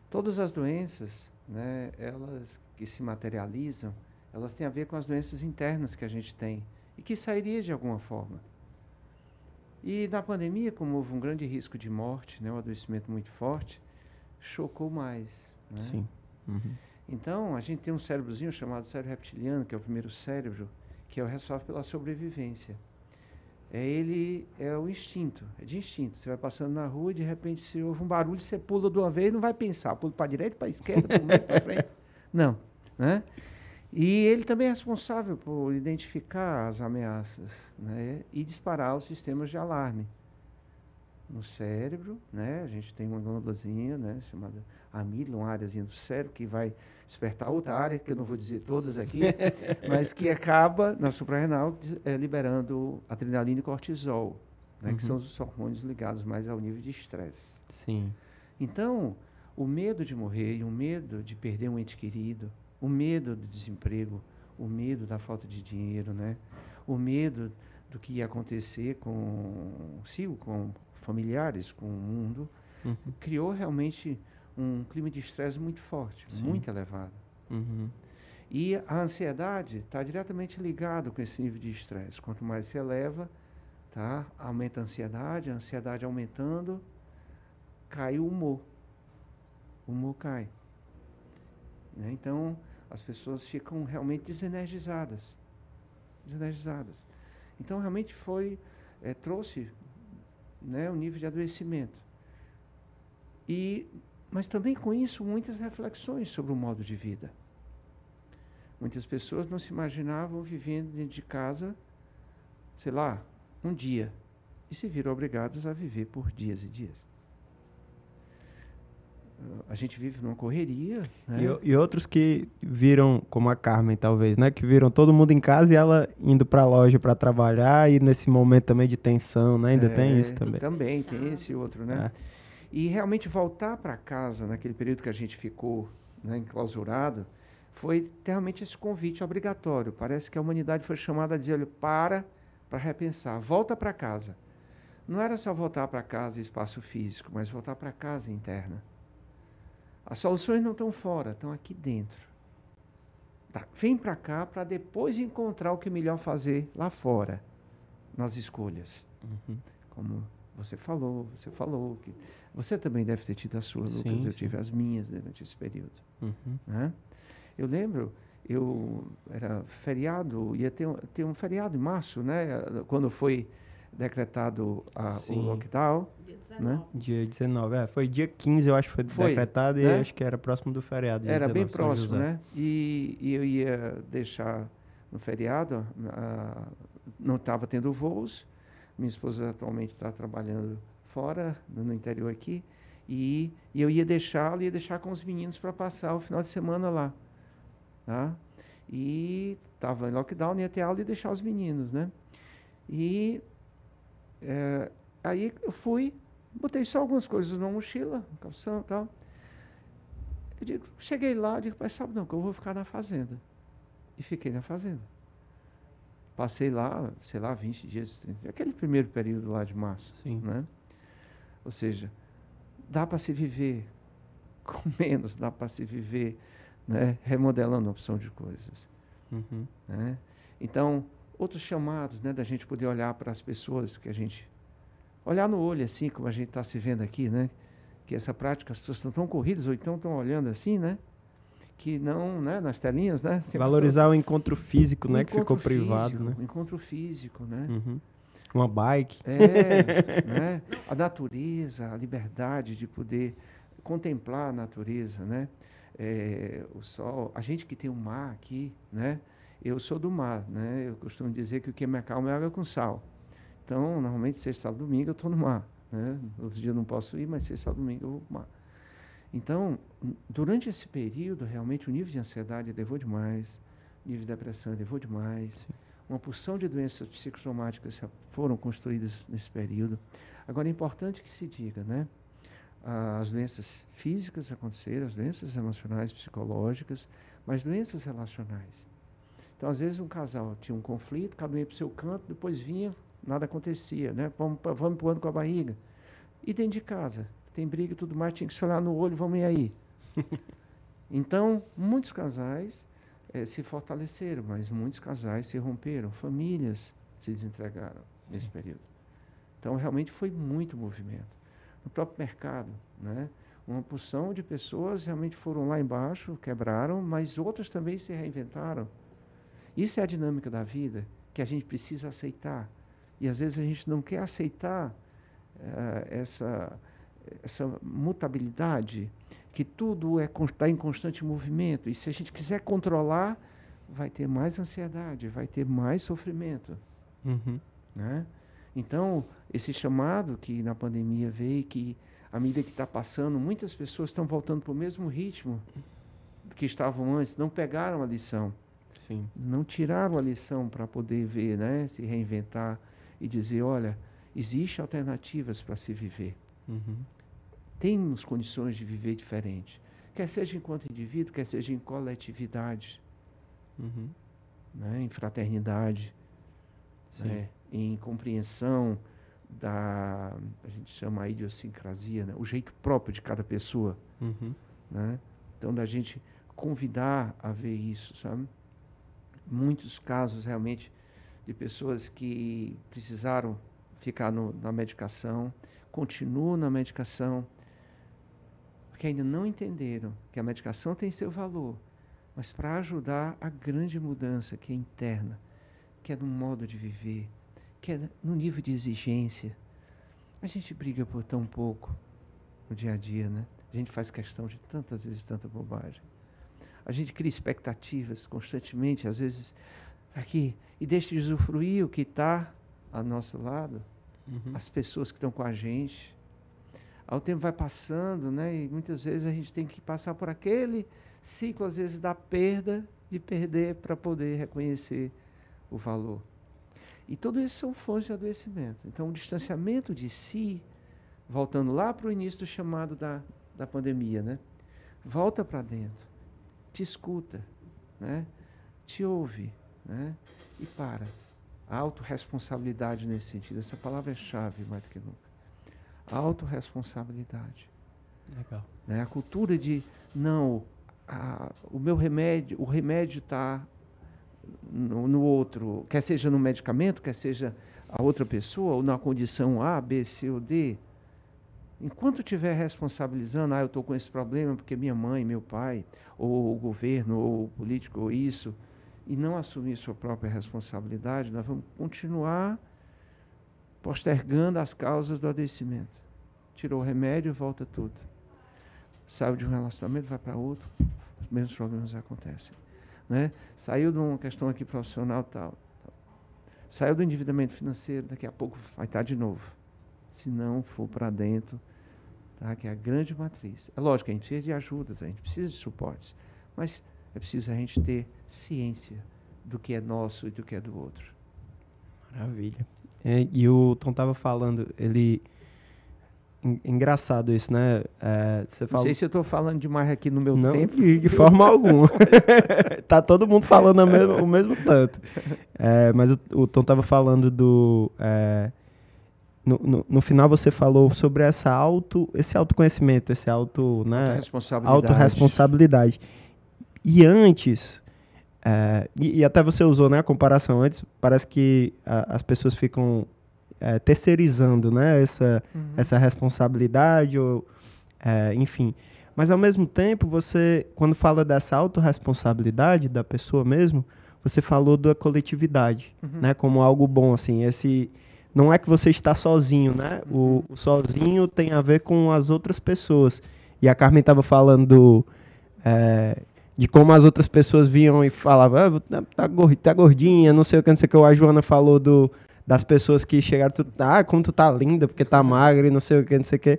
todas as doenças, né, elas que se materializam, elas têm a ver com as doenças internas que a gente tem e que sairia de alguma forma. E na pandemia, como houve um grande risco de morte, né, um adoecimento muito forte, chocou mais. Né? Sim. Uhum. Então, a gente tem um cérebrozinho chamado cérebro reptiliano, que é o primeiro cérebro, que é o responsável pela sobrevivência. É ele é o instinto, é de instinto. Você vai passando na rua de repente se ouve um barulho, você pula de uma vez, não vai pensar, pula para a direita, para a esquerda, para o meio, para frente. Não, né? E ele também é responsável por identificar as ameaças, né? E disparar os sistemas de alarme no cérebro, né? A gente tem uma glândulazinha, né, chamada amígdala, uma áreazinha do cérebro que vai despertar outra área, que eu não vou dizer todas aqui, mas que acaba na suprarrenal eh, liberando adrenalina e cortisol, né, Uhum. que são os hormônios ligados mais ao nível de estresse. Sim. Então, o medo de morrer e o medo de perder um ente querido, o medo do desemprego, o medo da falta de dinheiro, né? O medo do que ia acontecer com consigo, com familiares, com o mundo, Uhum. criou realmente um clima de estresse muito forte, Sim. muito elevado. Uhum. E a ansiedade está diretamente ligado com esse nível de estresse. Quanto mais se eleva, tá? aumenta a ansiedade, a ansiedade aumentando, cai o humor. O humor cai. Né? Então, as pessoas ficam realmente desenergizadas. Desenergizadas. Então, realmente foi, eh, trouxe né, um nível de adoecimento. E, mas também com isso, muitas reflexões sobre o modo de vida. Muitas pessoas não se imaginavam vivendo dentro de casa, sei lá, um dia, e se viram obrigadas a viver por dias e dias. A gente vive numa correria. Né? E, e outros que viram, como a Carmen talvez, né? Que viram todo mundo em casa e ela indo pra loja para trabalhar e nesse momento também de tensão, né? Ainda tem É, isso também. Também tem esse outro, né? É. E realmente voltar para casa naquele período que a gente ficou né, enclausurado foi realmente esse convite obrigatório. Parece que a humanidade foi chamada a dizer, olha, para para repensar, volta para casa. Não era só voltar para casa espaço físico, mas voltar para casa interna. As soluções não estão fora, estão aqui dentro. Tá, vem para cá para depois encontrar o que é melhor fazer lá fora, nas escolhas Uhum. como você falou, você falou que você também deve ter tido as suas, Sim, Lucas, eu sim. tive as minhas durante esse período. Uhum. né? Eu lembro, eu era feriado, ia ter um, ter um feriado em março, né? Quando foi decretado a, o lockdown. Dia Né? 19. Dia 19, é, foi dia 15, eu acho que foi, Foi, decretado, e né? acho que era próximo do feriado. Era bem 19, São próximo, né? E, e eu ia deixar no feriado, ah, não estava tendo voos. Minha esposa atualmente está trabalhando fora, no interior aqui, e, e eu ia deixá-la, ia deixar com os meninos para passar o final de semana lá, tá? E estava em lockdown, ia ter aula e deixar os meninos, né? E eh, aí eu fui, botei só algumas coisas na mochila, calção e tal. Eu digo, cheguei lá, digo, pai, sabe não, que eu vou ficar na fazenda. E fiquei na fazenda. Passei lá, sei lá, 20 dias, 30, aquele primeiro período lá de março. Sim. Né? Ou seja, dá para se viver com menos, dá para se viver né, remodelando a opção de coisas. Uhum. né? Então, outros chamados né, da gente poder olhar para as pessoas que a gente. Olhar no olho, assim, como a gente está se vendo aqui, né? Que essa prática, as pessoas estão tão corridas, ou então estão olhando assim, né? Que não, né? Nas telinhas, né? Valorizar o encontro físico, um né? Que ficou encontro privado, físico, né? um encontro físico, né? Uhum. Uma bike. É, né? A natureza, a liberdade de poder contemplar a natureza, né? É, o sol, a gente que tem o mar aqui, né? Eu sou do mar, né? Eu costumo dizer que o que me acalma é água com sal. Então, normalmente, sexta, sábado, domingo, eu estou no mar, né? Outros dias eu não posso ir, mas sexta, sábado, domingo eu vou para o mar. Então, durante esse período, realmente o nível de ansiedade elevou demais, o nível de depressão elevou demais. Uma porção de doenças psicossomáticas foram construídas nesse período. Agora, é importante que se diga, né? As doenças físicas aconteceram, as doenças emocionais, psicológicas, mas doenças relacionais. Então, às vezes, um casal tinha um conflito, cada um ia para o seu canto, depois vinha, nada acontecia, né? Vamos, vamos empurrando com a barriga. E dentro de casa, tem briga e tudo mais, tinha que se olhar no olho, vamos ir aí. então, muitos casais eh, se fortaleceram, mas muitos casais se romperam, famílias se desentregaram nesse período. Então, realmente foi muito movimento. No próprio mercado, né? uma porção de pessoas realmente foram lá embaixo, quebraram, mas outras também se reinventaram. Isso é a dinâmica da vida que a gente precisa aceitar. E às vezes a gente não quer aceitar eh, essa, essa mutabilidade, que tudo está é, tá em constante movimento. E se a gente quiser controlar, vai ter mais ansiedade, vai ter mais sofrimento. Uhum. Né? Então, esse chamado que na pandemia veio, que à medida que está passando, muitas pessoas estão voltando para o mesmo ritmo que estavam antes, não pegaram a lição, Sim. não tiraram a lição para poder ver, né, se reinventar e dizer, olha, existem alternativas para se viver. Uhum. Temos condições de viver diferente, quer seja enquanto indivíduo, quer seja em coletividade, Uhum. né, em fraternidade. Né, em compreensão da, a gente chama a idiosincrasia, né, o jeito próprio de cada pessoa. Uhum. Né? Então, da gente convidar a ver isso, sabe? Muitos casos, realmente, de pessoas que precisaram ficar no, na medicação, continuam na medicação, porque ainda não entenderam que a medicação tem seu valor, mas para ajudar a grande mudança que é interna, que é no modo de viver, que é no nível de exigência. A gente briga por tão pouco no dia a dia, né? A gente faz questão de tantas vezes tanta bobagem. A gente cria expectativas constantemente, às vezes aqui, e deixa de usufruir o que está ao nosso lado, Uhum. as pessoas que estão com a gente. O tempo vai passando, né? E muitas vezes a gente tem que passar por aquele ciclo, às vezes, da perda, de perder para poder reconhecer o valor. E tudo isso são fontes de adoecimento. Então, o distanciamento de si, voltando lá para o início do chamado da, da pandemia, né? Volta para dentro, te escuta, né? Te ouve, né? E para. A autorresponsabilidade nesse sentido. Essa palavra é chave mais do que nunca. A autorresponsabilidade. Legal. Né? A cultura de, não, a- o meu remédio, o remédio está no, no outro, quer seja no medicamento, quer seja a outra pessoa, ou na condição A, B, C ou D. Enquanto estiver responsabilizando, ah, eu estou com esse problema porque minha mãe, meu pai, ou o governo, ou o político, ou isso, e não assumir sua própria responsabilidade, nós vamos continuar postergando as causas do adoecimento. Tirou o remédio, volta tudo. Saiu de um relacionamento, vai para outro, os mesmos problemas acontecem. Né? Saiu de uma questão aqui profissional tal, tal. Saiu do endividamento financeiro, daqui a pouco vai estar de novo. Se não for para dentro, tá? que é a grande matriz. É lógico, a gente precisa de ajudas, a gente precisa de suportes, mas é preciso a gente ter ciência do que é nosso e do que é do outro. Maravilha. É, e o Tom estava falando, ele engraçado isso, né? É, você fala... Não sei se eu estou falando demais aqui no meu não, tempo. De, forma alguma. tá todo mundo falando mesmo, o mesmo tanto. É, mas o, o, Tom estava falando do... É, no, no, no, final você falou sobre essa auto, esse autoconhecimento, esse auto, né? Autoresponsabilidade. Autoresponsabilidade. E antes, é, e, e, até você usou né, a comparação antes, parece que a, as pessoas ficam é, terceirizando né, essa, uhum. essa responsabilidade, ou, é, enfim. Mas ao mesmo tempo, você, quando fala dessa autorresponsabilidade da pessoa mesmo, você falou da coletividade, uhum. né, como algo bom, assim, esse não é que você está sozinho, né? Uhum. O, o, sozinho tem a ver com as outras pessoas. E a Carmen estava falando é, de como as outras pessoas vinham e falavam, ah, tá, tá gordinha, não sei o que, não sei o que. A Joana falou do, das pessoas que chegaram, tu, ah, como tu tá linda, porque tá magra e não sei o que, não sei o que.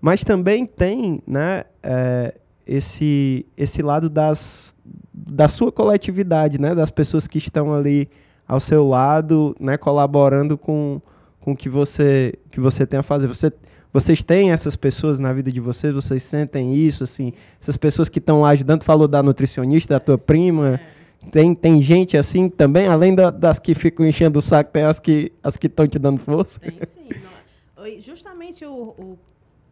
Mas também tem, né, é, esse, esse lado das, da sua coletividade, né, das pessoas que estão ali ao seu lado, né, colaborando com, com o que você, que você tem a fazer. Você, vocês têm essas pessoas na vida de vocês? Vocês sentem isso, assim? Essas pessoas que estão lá ajudando, falou da nutricionista, da tua prima... É tem, tem gente assim também, além da, das que ficam enchendo o saco, tem as que as que estão te dando força? Tem sim. Não. Justamente o, o,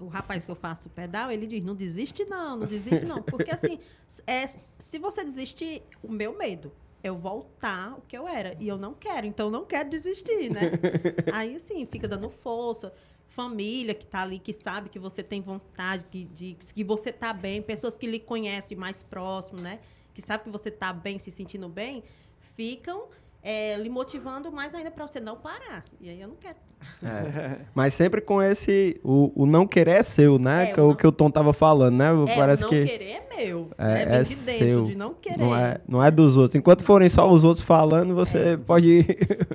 o, rapaz que eu faço o pedal, ele diz, não desiste não, não desiste não. Porque assim, é, se você desistir, o meu medo é eu voltar o que eu era. E eu não quero, então eu não quero desistir, né? Aí, assim, fica dando força. Família que está ali, que sabe que você tem vontade, que, de, que você está bem, pessoas que lhe conhecem mais próximo, né? que sabe que você está bem, se sentindo bem, ficam é, lhe motivando mais ainda para você não parar. E aí eu não quero. É. Mas sempre com esse. O, o não querer é seu, né? É, que é o não... que o Tom tava falando, né? É, Parece o não que... querer é meu. É, é, é de dentro, seu. de não querer. Não é, não é dos outros. Enquanto forem só os outros falando, você é. pode.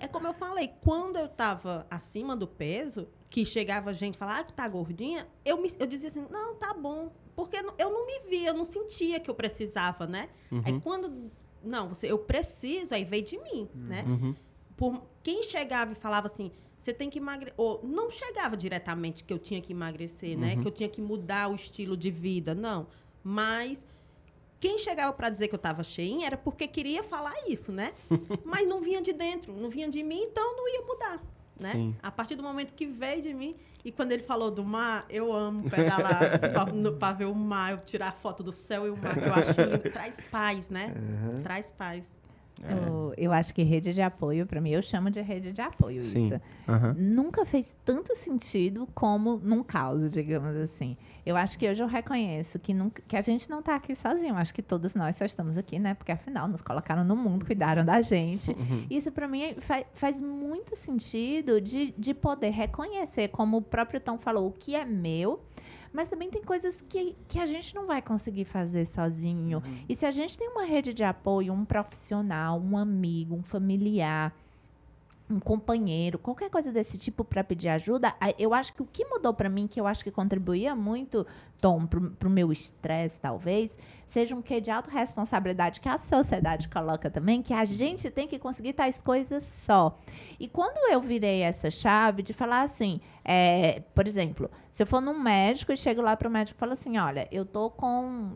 é como eu falei, quando eu tava acima do peso, que chegava gente e falava, ah, tu tá gordinha, eu, me, eu dizia assim, não, tá bom. Porque eu não me via, eu não sentia que eu precisava, né? Uhum. Aí quando. Não, você, eu preciso, aí veio de mim, uhum. né? Uhum. Por, quem chegava e falava assim, você tem que emagrecer. Ou não chegava diretamente que eu tinha que emagrecer, né? Uhum. Que eu tinha que mudar o estilo de vida. Não. Mas quem chegava para dizer que eu estava cheinha era porque queria falar isso, né? Mas não vinha de dentro, não vinha de mim, então não ia mudar né? Sim. A partir do momento que veio de mim, e quando ele falou do mar, eu amo pedalar para ver o mar, eu tirar foto do céu e o mar, que eu acho lindo. Traz paz, né? Uhum. Traz paz. É. Eu, eu, acho que rede de apoio, para mim, eu chamo de rede de apoio Sim. isso. Uhum. Nunca fez tanto sentido como num caos, digamos assim. Eu acho que hoje eu reconheço que, que a gente não está aqui sozinho. Acho que todos nós só estamos aqui, né? Porque afinal nos colocaram no mundo, cuidaram da gente. Uhum. Isso para mim faz, faz muito sentido de, de poder reconhecer, como o próprio Tom falou, o que é meu mas também tem coisas que, que a gente não vai conseguir fazer sozinho. Uhum. E se a gente tem uma rede de apoio, um profissional, um amigo, um familiar, um companheiro, qualquer coisa desse tipo para pedir ajuda, eu acho que o que mudou para mim, que eu acho que contribuía muito, Tom, para o meu estresse, talvez, seja um quê de autorresponsabilidade que a sociedade coloca também, que a gente tem que conseguir tais coisas só. E quando eu virei essa chave de falar assim, é, por exemplo, se eu for num médico e chego lá para o médico e falo assim, olha, eu tô com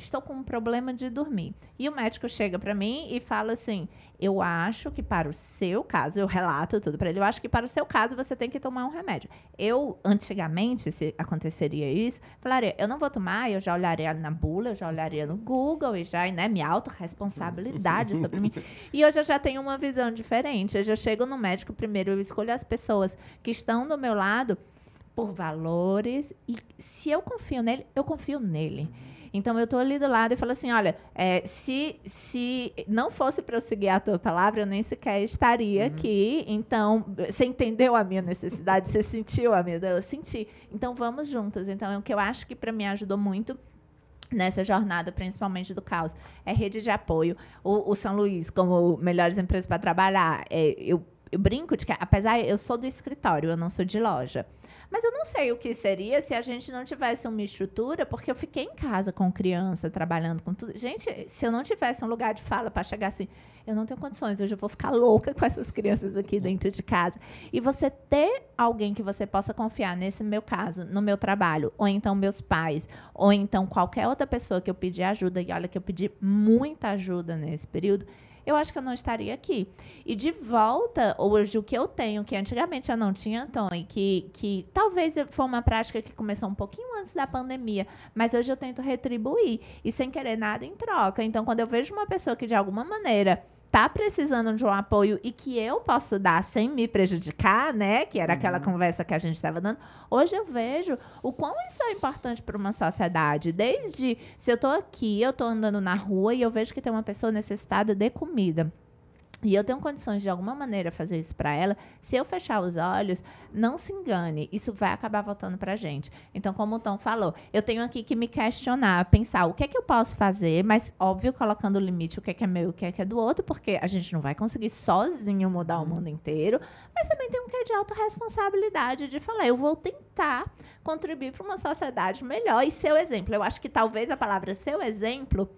estou com um problema de dormir. E o médico chega para mim e fala assim: eu acho que para o seu caso, eu relato tudo para ele, eu acho que para o seu caso você tem que tomar um remédio. Eu, antigamente, se aconteceria isso, falaria: eu não vou tomar, eu já olharia na bula, eu já olharia no Google e já, né, minha autorresponsabilidade sobre mim. E hoje eu já tenho uma visão diferente. Hoje eu chego no médico, primeiro eu escolho as pessoas que estão do meu lado por valores e se eu confio nele, eu confio nele. Então eu estou ali do lado e falo assim, olha, é, se, se não fosse para eu seguir a tua palavra, eu nem sequer estaria uhum. aqui. Então, você entendeu a minha necessidade, você sentiu a minha, eu senti. Então vamos juntos. Então, é o que eu acho que para mim ajudou muito nessa jornada, principalmente do caos, é rede de apoio. O, o São Luís, como melhores empresas para trabalhar, é, eu, eu brinco de que, apesar eu sou do escritório, eu não sou de loja. Mas eu não sei o que seria se a gente não tivesse uma estrutura, porque eu fiquei em casa com criança, trabalhando com tudo. Gente, se eu não tivesse um lugar de fala para chegar assim, eu não tenho condições, hoje eu vou ficar louca com essas crianças aqui dentro de casa. E você ter alguém que você possa confiar, nesse meu caso, no meu trabalho, ou então meus pais, ou então qualquer outra pessoa que eu pedir ajuda, e olha que eu pedi muita ajuda nesse período, eu acho que eu não estaria aqui. E de volta, hoje, o que eu tenho, que antigamente eu não tinha, Tony, que, que talvez foi uma prática que começou um pouquinho antes da pandemia, mas hoje eu tento retribuir e sem querer nada em troca. Então, quando eu vejo uma pessoa que de alguma maneira tá precisando de um apoio e que eu posso dar sem me prejudicar, né? Que era uhum. aquela conversa que a gente estava dando. Hoje eu vejo o quão isso é importante para uma sociedade. Desde se eu estou aqui, eu estou andando na rua e eu vejo que tem uma pessoa necessitada de comida e eu tenho condições de alguma maneira fazer isso para ela, se eu fechar os olhos, não se engane, isso vai acabar voltando para a gente. Então, como o Tom falou, eu tenho aqui que me questionar, pensar o que é que eu posso fazer, mas óbvio colocando o limite, o que é que é meu, o que é que é do outro, porque a gente não vai conseguir sozinho mudar o mundo inteiro, mas também tem um quê de autorresponsabilidade de falar, eu vou tentar contribuir para uma sociedade melhor e seu exemplo. Eu acho que talvez a palavra seu exemplo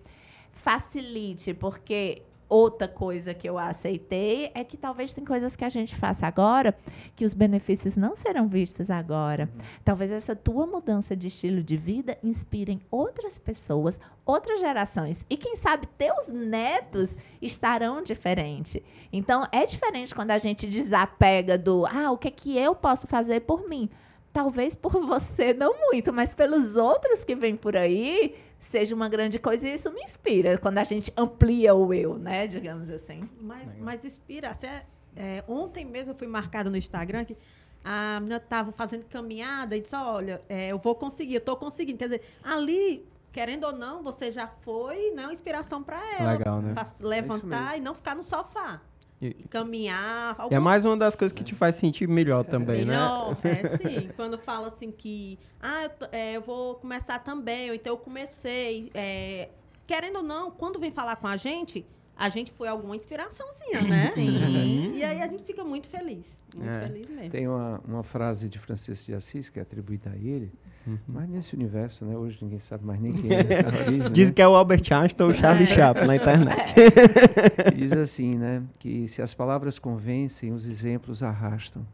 facilite, porque outra coisa que eu aceitei é que talvez tem coisas que a gente faça agora que os benefícios não serão vistos agora. Uhum. Talvez essa tua mudança de estilo de vida inspirem outras pessoas, outras gerações. E quem sabe teus netos estarão diferente. Então é diferente quando a gente desapega do ah, o que é que eu posso fazer por mim? Talvez por você não muito, mas pelos outros que vêm por aí, seja uma grande coisa e isso me inspira quando a gente amplia o eu, né? Digamos assim. Mas, mas inspira. É, é, ontem mesmo eu fui marcada no Instagram que a menina estava fazendo caminhada e disse: Olha, é, eu vou conseguir, eu estou conseguindo. Quer dizer, ali, querendo ou não, você já foi né, uma inspiração para ela. Legal, né? levantar é e não ficar no sofá. E, caminhar. Algum... É mais uma das coisas que te faz sentir melhor também, melhor, né? É, sim. Quando fala assim que, ah, eu, é, eu, vou começar também, ou então eu comecei. É, querendo ou não, quando vem falar com a gente, a gente foi alguma inspiraçãozinha, né? Sim. E aí a gente fica muito feliz. Muito é, feliz mesmo. Tem uma, uma frase de Francisco de Assis, que é atribuída a ele, Uhum. Mas nesse universo, né? Hoje ninguém sabe mais nem quem é. Origem, Diz né? que é o Albert Einstein ou o Charlie é. Chaplin na internet. Diz assim, né? Que se as palavras convencem, os exemplos arrastam.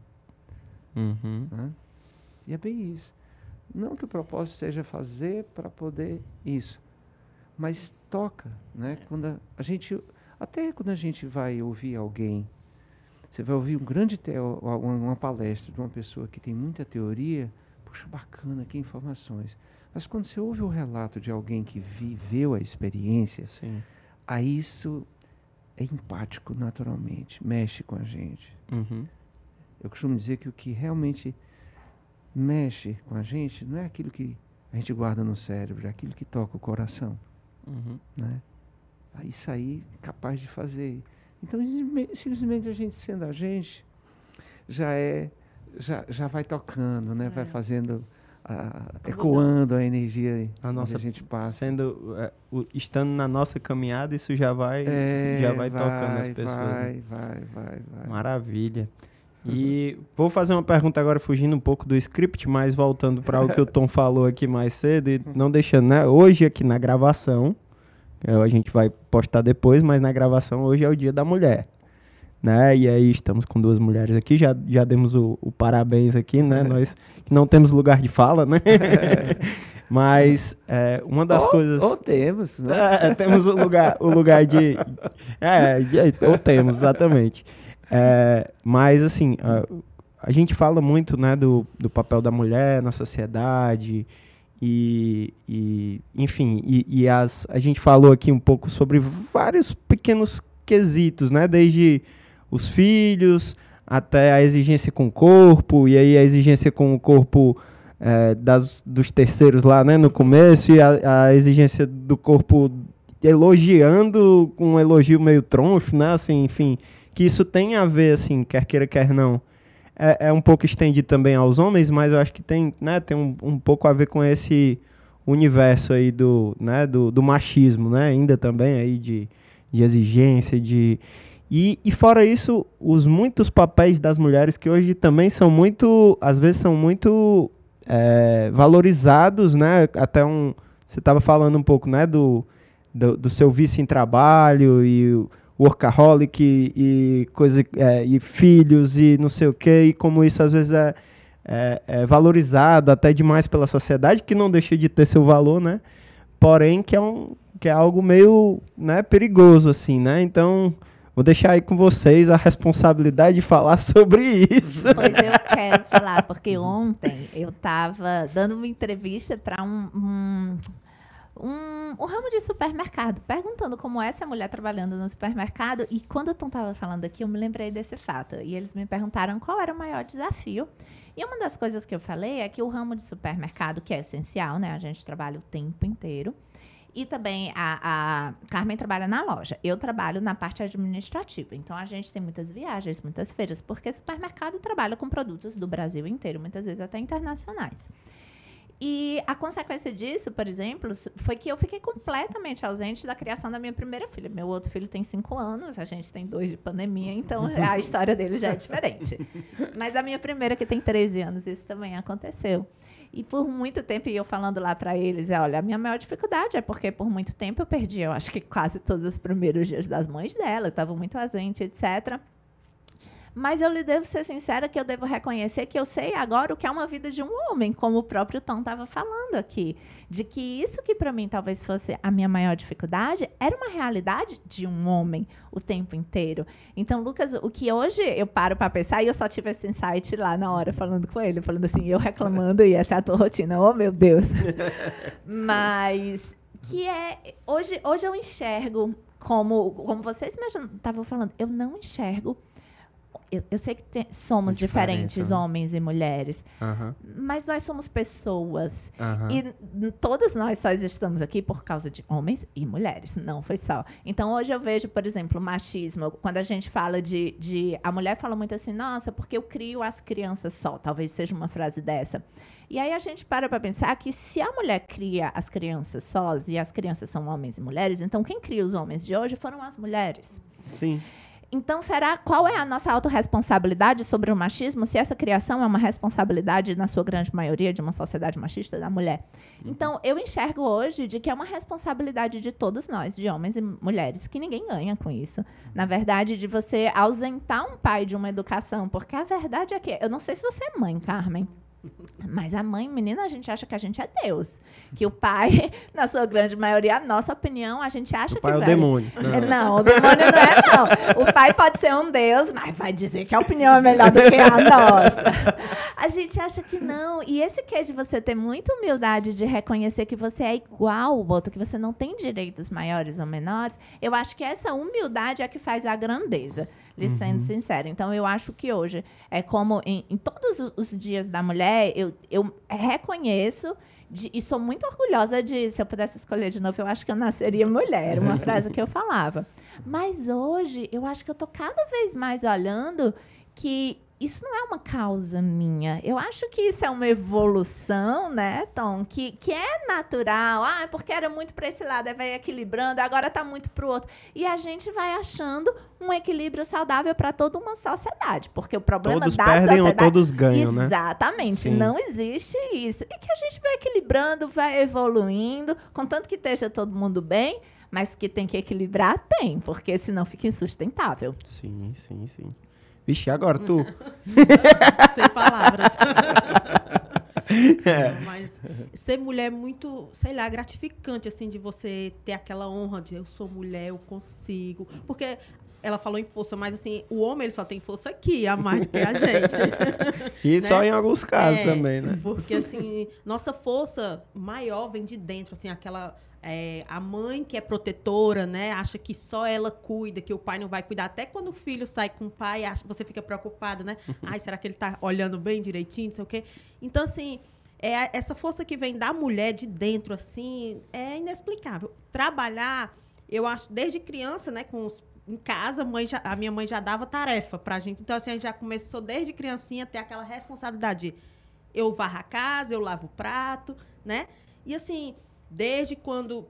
Uhum. Né? E é bem isso. Não que o propósito seja fazer para poder isso, mas toca, né? Quando a, a, gente, até quando a gente vai ouvir alguém, você vai ouvir um grande teo, uma, uma palestra de uma pessoa que tem muita teoria, puxa, bacana, que informações. Mas quando você ouve o relato de alguém que viveu a experiência, Sim. aí isso é empático naturalmente, mexe com a gente. Uhum. Eu costumo dizer que o que realmente mexe com a gente não é aquilo que a gente guarda no cérebro, é aquilo que toca o coração. Uhum. Né? Isso aí é capaz de fazer. Então, simplesmente a gente sendo a gente, já é já, já vai tocando, né? É. Vai fazendo, a, ecoando a energia a nossa a gente passa. Sendo, é, o, estando na nossa caminhada, isso já vai, é, já vai, vai, tocando as pessoas. Vai, né? vai, vai, vai. Maravilha. E vou fazer uma pergunta agora, fugindo um pouco do script, mas voltando para o que o Tom falou aqui mais cedo, e não deixando, né? Hoje aqui na gravação, a gente vai postar depois, mas na gravação hoje é o dia da mulher né? E aí estamos com duas mulheres aqui, já, já demos o, o parabéns aqui, né? Nós que não temos lugar de fala, né? Mas é, uma das ou, coisas. Ou temos, né? É, temos o lugar, o lugar de. É, de, ou temos, exatamente. É, mas assim, a, a, gente fala muito né, do, do papel da mulher na sociedade. E, e enfim, e, e as, a gente falou aqui um pouco sobre vários pequenos quesitos, né? Desde os filhos, até a exigência com o corpo, e aí a exigência com o corpo é, das, dos terceiros lá, né, no começo, e a, a exigência do corpo elogiando com um elogio meio troncho, né, assim, enfim, que isso tem a ver, assim, quer queira, quer não, é, é um pouco estendido também aos homens, mas eu acho que tem, né, tem um, um pouco a ver com esse universo aí do, né, do, do machismo, né, ainda também aí de, de exigência, de... E, e fora isso, os muitos papéis das mulheres que hoje também são muito, às vezes são muito é, valorizados, né? Até um, você estava falando um pouco, né, do, do, do, seu vício em trabalho e o workaholic e, e coisa é, e filhos e não sei o que e como isso às vezes é, é, é, valorizado até demais pela sociedade que não deixa de ter seu valor, né? Porém que é um que é algo meio, né, perigoso assim, né? Então Vou deixar aí com vocês a responsabilidade de falar sobre isso. Pois eu quero falar, porque ontem eu estava dando uma entrevista para um, um, um, um, ramo de supermercado, perguntando como é essa mulher trabalhando no supermercado. E quando Tom estava falando aqui, eu me lembrei desse fato. E eles me perguntaram qual era o maior desafio. E uma das coisas que eu falei é que o ramo de supermercado, que é essencial, né? A gente trabalha o tempo inteiro e também a, a Carmen trabalha na loja. Eu trabalho na parte administrativa. Então a gente tem muitas viagens, muitas feiras, porque supermercado trabalha com produtos do Brasil inteiro, muitas vezes até internacionais. E a consequência disso, por exemplo, foi que eu fiquei completamente ausente da criação da minha primeira filha. Meu outro filho tem cinco anos, a gente tem dois de pandemia, então a história dele já é diferente. Mas a minha primeira, que tem 13 anos, isso também aconteceu. E por muito tempo, e eu falando lá para eles, é, olha, a minha maior dificuldade é porque por muito tempo eu perdi, eu acho que quase todos os primeiros dias das mães dela, eu estava muito ausente, etc. Mas eu lhe devo ser sincera que eu devo reconhecer que eu sei agora o que é uma vida de um homem, como o próprio Tom estava falando aqui. De que isso que para mim talvez fosse a minha maior dificuldade era uma realidade de um homem o tempo inteiro. Então, Lucas, o que hoje eu paro para pensar, e eu só tive esse insight lá na hora falando com ele, falando assim, eu reclamando e essa é a tua rotina. Oh, meu Deus. Mas que é hoje hoje eu enxergo como como vocês estavam falando, eu não enxergo eu, eu sei que tem, somos diferentes, né? homens e mulheres, uhum. mas nós somos pessoas. Uhum. E todas nós só estamos aqui por causa de homens e mulheres, não foi só. Então, hoje eu vejo, por exemplo, machismo. Quando a gente fala de, de. A mulher fala muito assim, nossa, porque eu crio as crianças só. Talvez seja uma frase dessa. E aí a gente para para pensar que se a mulher cria as crianças sós e as crianças são homens e mulheres, então quem cria os homens de hoje foram as mulheres. Sim. Então, será qual é a nossa autorresponsabilidade sobre o machismo, se essa criação é uma responsabilidade, na sua grande maioria, de uma sociedade machista da mulher? Uhum. Então, eu enxergo hoje de que é uma responsabilidade de todos nós, de homens e mulheres, que ninguém ganha com isso. Na verdade, de você ausentar um pai de uma educação, porque a verdade é que, eu não sei se você é mãe, Carmen, mas a mãe, menina, a gente acha que a gente é Deus. Que o pai, na sua grande maioria, a nossa opinião, a gente acha o pai que. É o demônio. Não. Não, o demônio não é, não. O pai pode ser um Deus, mas vai dizer que a opinião é melhor do que a nossa. A gente acha que não. E esse que é de você ter muita humildade de reconhecer que você é igual ao outro, que você não tem direitos maiores ou menores, eu acho que essa humildade é que faz a grandeza lhe uhum. sendo sincera. Então, eu acho que hoje, é como em, em todos os dias da mulher, eu, eu reconheço de, e sou muito orgulhosa de, se eu pudesse escolher de novo, eu acho que eu nasceria mulher, uma frase que eu falava. Mas hoje, eu acho que eu estou cada vez mais olhando que isso não é uma causa minha. Eu acho que isso é uma evolução, né, Tom? Que, que é natural. Ah, porque era muito para esse lado, aí vai equilibrando, agora está muito para o outro. E a gente vai achando um equilíbrio saudável para toda uma sociedade. Porque o problema todos da perdem sociedade. Ou todos ganham, né? Exatamente. Não existe isso. E que a gente vai equilibrando, vai evoluindo, contanto que esteja todo mundo bem. Mas que tem que equilibrar, tem, porque senão fica insustentável. Sim, sim, sim. Vixe, agora tu. Sem palavras. É. Mas ser mulher é muito, sei lá, gratificante, assim, de você ter aquela honra de eu sou mulher, eu consigo. Porque ela falou em força, mas assim, o homem ele só tem força aqui, a mais do que a gente. e né? só em alguns casos é, também, né? Porque assim, nossa força maior vem de dentro, assim, aquela é, a mãe que é protetora, né, acha que só ela cuida, que o pai não vai cuidar. Até quando o filho sai com o pai, acha, você fica preocupada, né? Ai, será que ele está olhando bem direitinho, não sei o quê. Então, assim, é essa força que vem da mulher de dentro, assim, é inexplicável. Trabalhar, eu acho, desde criança, né, com os, em casa, a, já, a minha mãe já dava tarefa pra gente. Então, assim, a gente já começou desde criancinha a ter aquela responsabilidade. Eu varro a casa, eu lavo o prato, né? E, assim, desde quando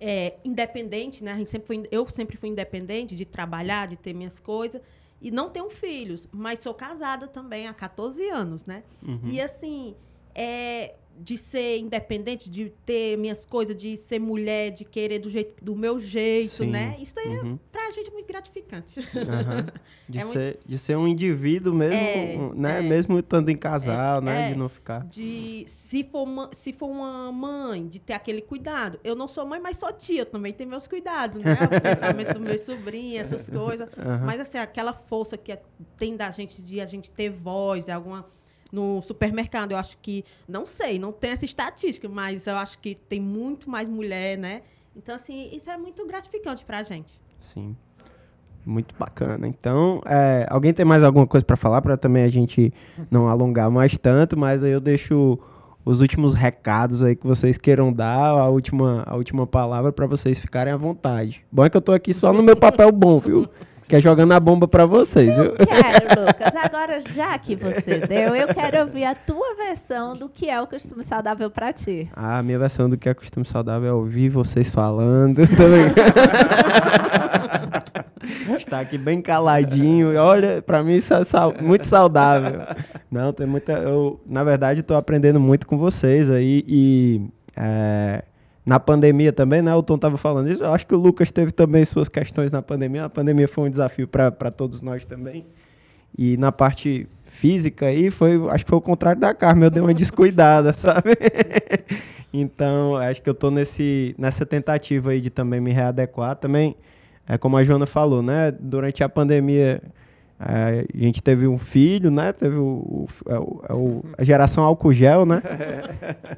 é, independente, né? A gente sempre foi, eu sempre fui independente de trabalhar, de ter minhas coisas. E não tenho filhos, mas sou casada também há 14 anos, né? Uhum. E assim, é, de ser independente, de ter minhas coisas, de ser mulher, de querer do, jeito, do meu jeito, Sim. né? Isso aí, Uhum. pra gente, é muito gratificante. Aham. De, É muito- ser, de ser um indivíduo mesmo, É, né? é. Mesmo estando em casal, né? é. De não ficar. De, se for, ma- se for uma mãe, de ter aquele cuidado. Eu não sou mãe, mas sou tia, também tenho meus cuidados, né? O pensamento do meu sobrinho, essas coisas. Aham. Mas assim, aquela força que é- tem da gente de a gente ter voz, alguma no supermercado, eu acho que não sei, não tem essa estatística, mas eu acho que tem muito mais mulher, né? Então assim, isso é muito gratificante pra gente. Sim. Muito bacana. Então, é, alguém tem mais alguma coisa para falar para também a gente não alongar mais tanto, mas aí eu deixo os últimos recados aí que vocês queiram dar, a última, a última palavra para vocês ficarem à vontade. Bom é que eu tô aqui só no meu papel bom, viu? Que é jogando a bomba para vocês, viu? Quero, Lucas. Agora, já que você deu, eu quero ouvir a tua versão do que é o costume saudável pra ti. Ah, a minha versão do que é costume saudável é ouvir vocês falando. Brincando. Está aqui bem caladinho. Olha, pra mim isso é sau- muito saudável. Não, tem muita. Eu, na verdade, estou aprendendo muito com vocês aí. E é, na pandemia também, né? O Tom estava falando isso. Eu acho que o Lucas teve também suas questões na pandemia. A pandemia foi um desafio para todos nós também. E na parte física aí foi, acho que foi o contrário da Carmen, eu dei uma descuidada, sabe? então, acho que eu tô nesse nessa tentativa aí de também me readequar, também é como a Joana falou, né? Durante a pandemia é, a gente teve um filho, né? Teve o, o- é o- é o- a geração álcool gel, né?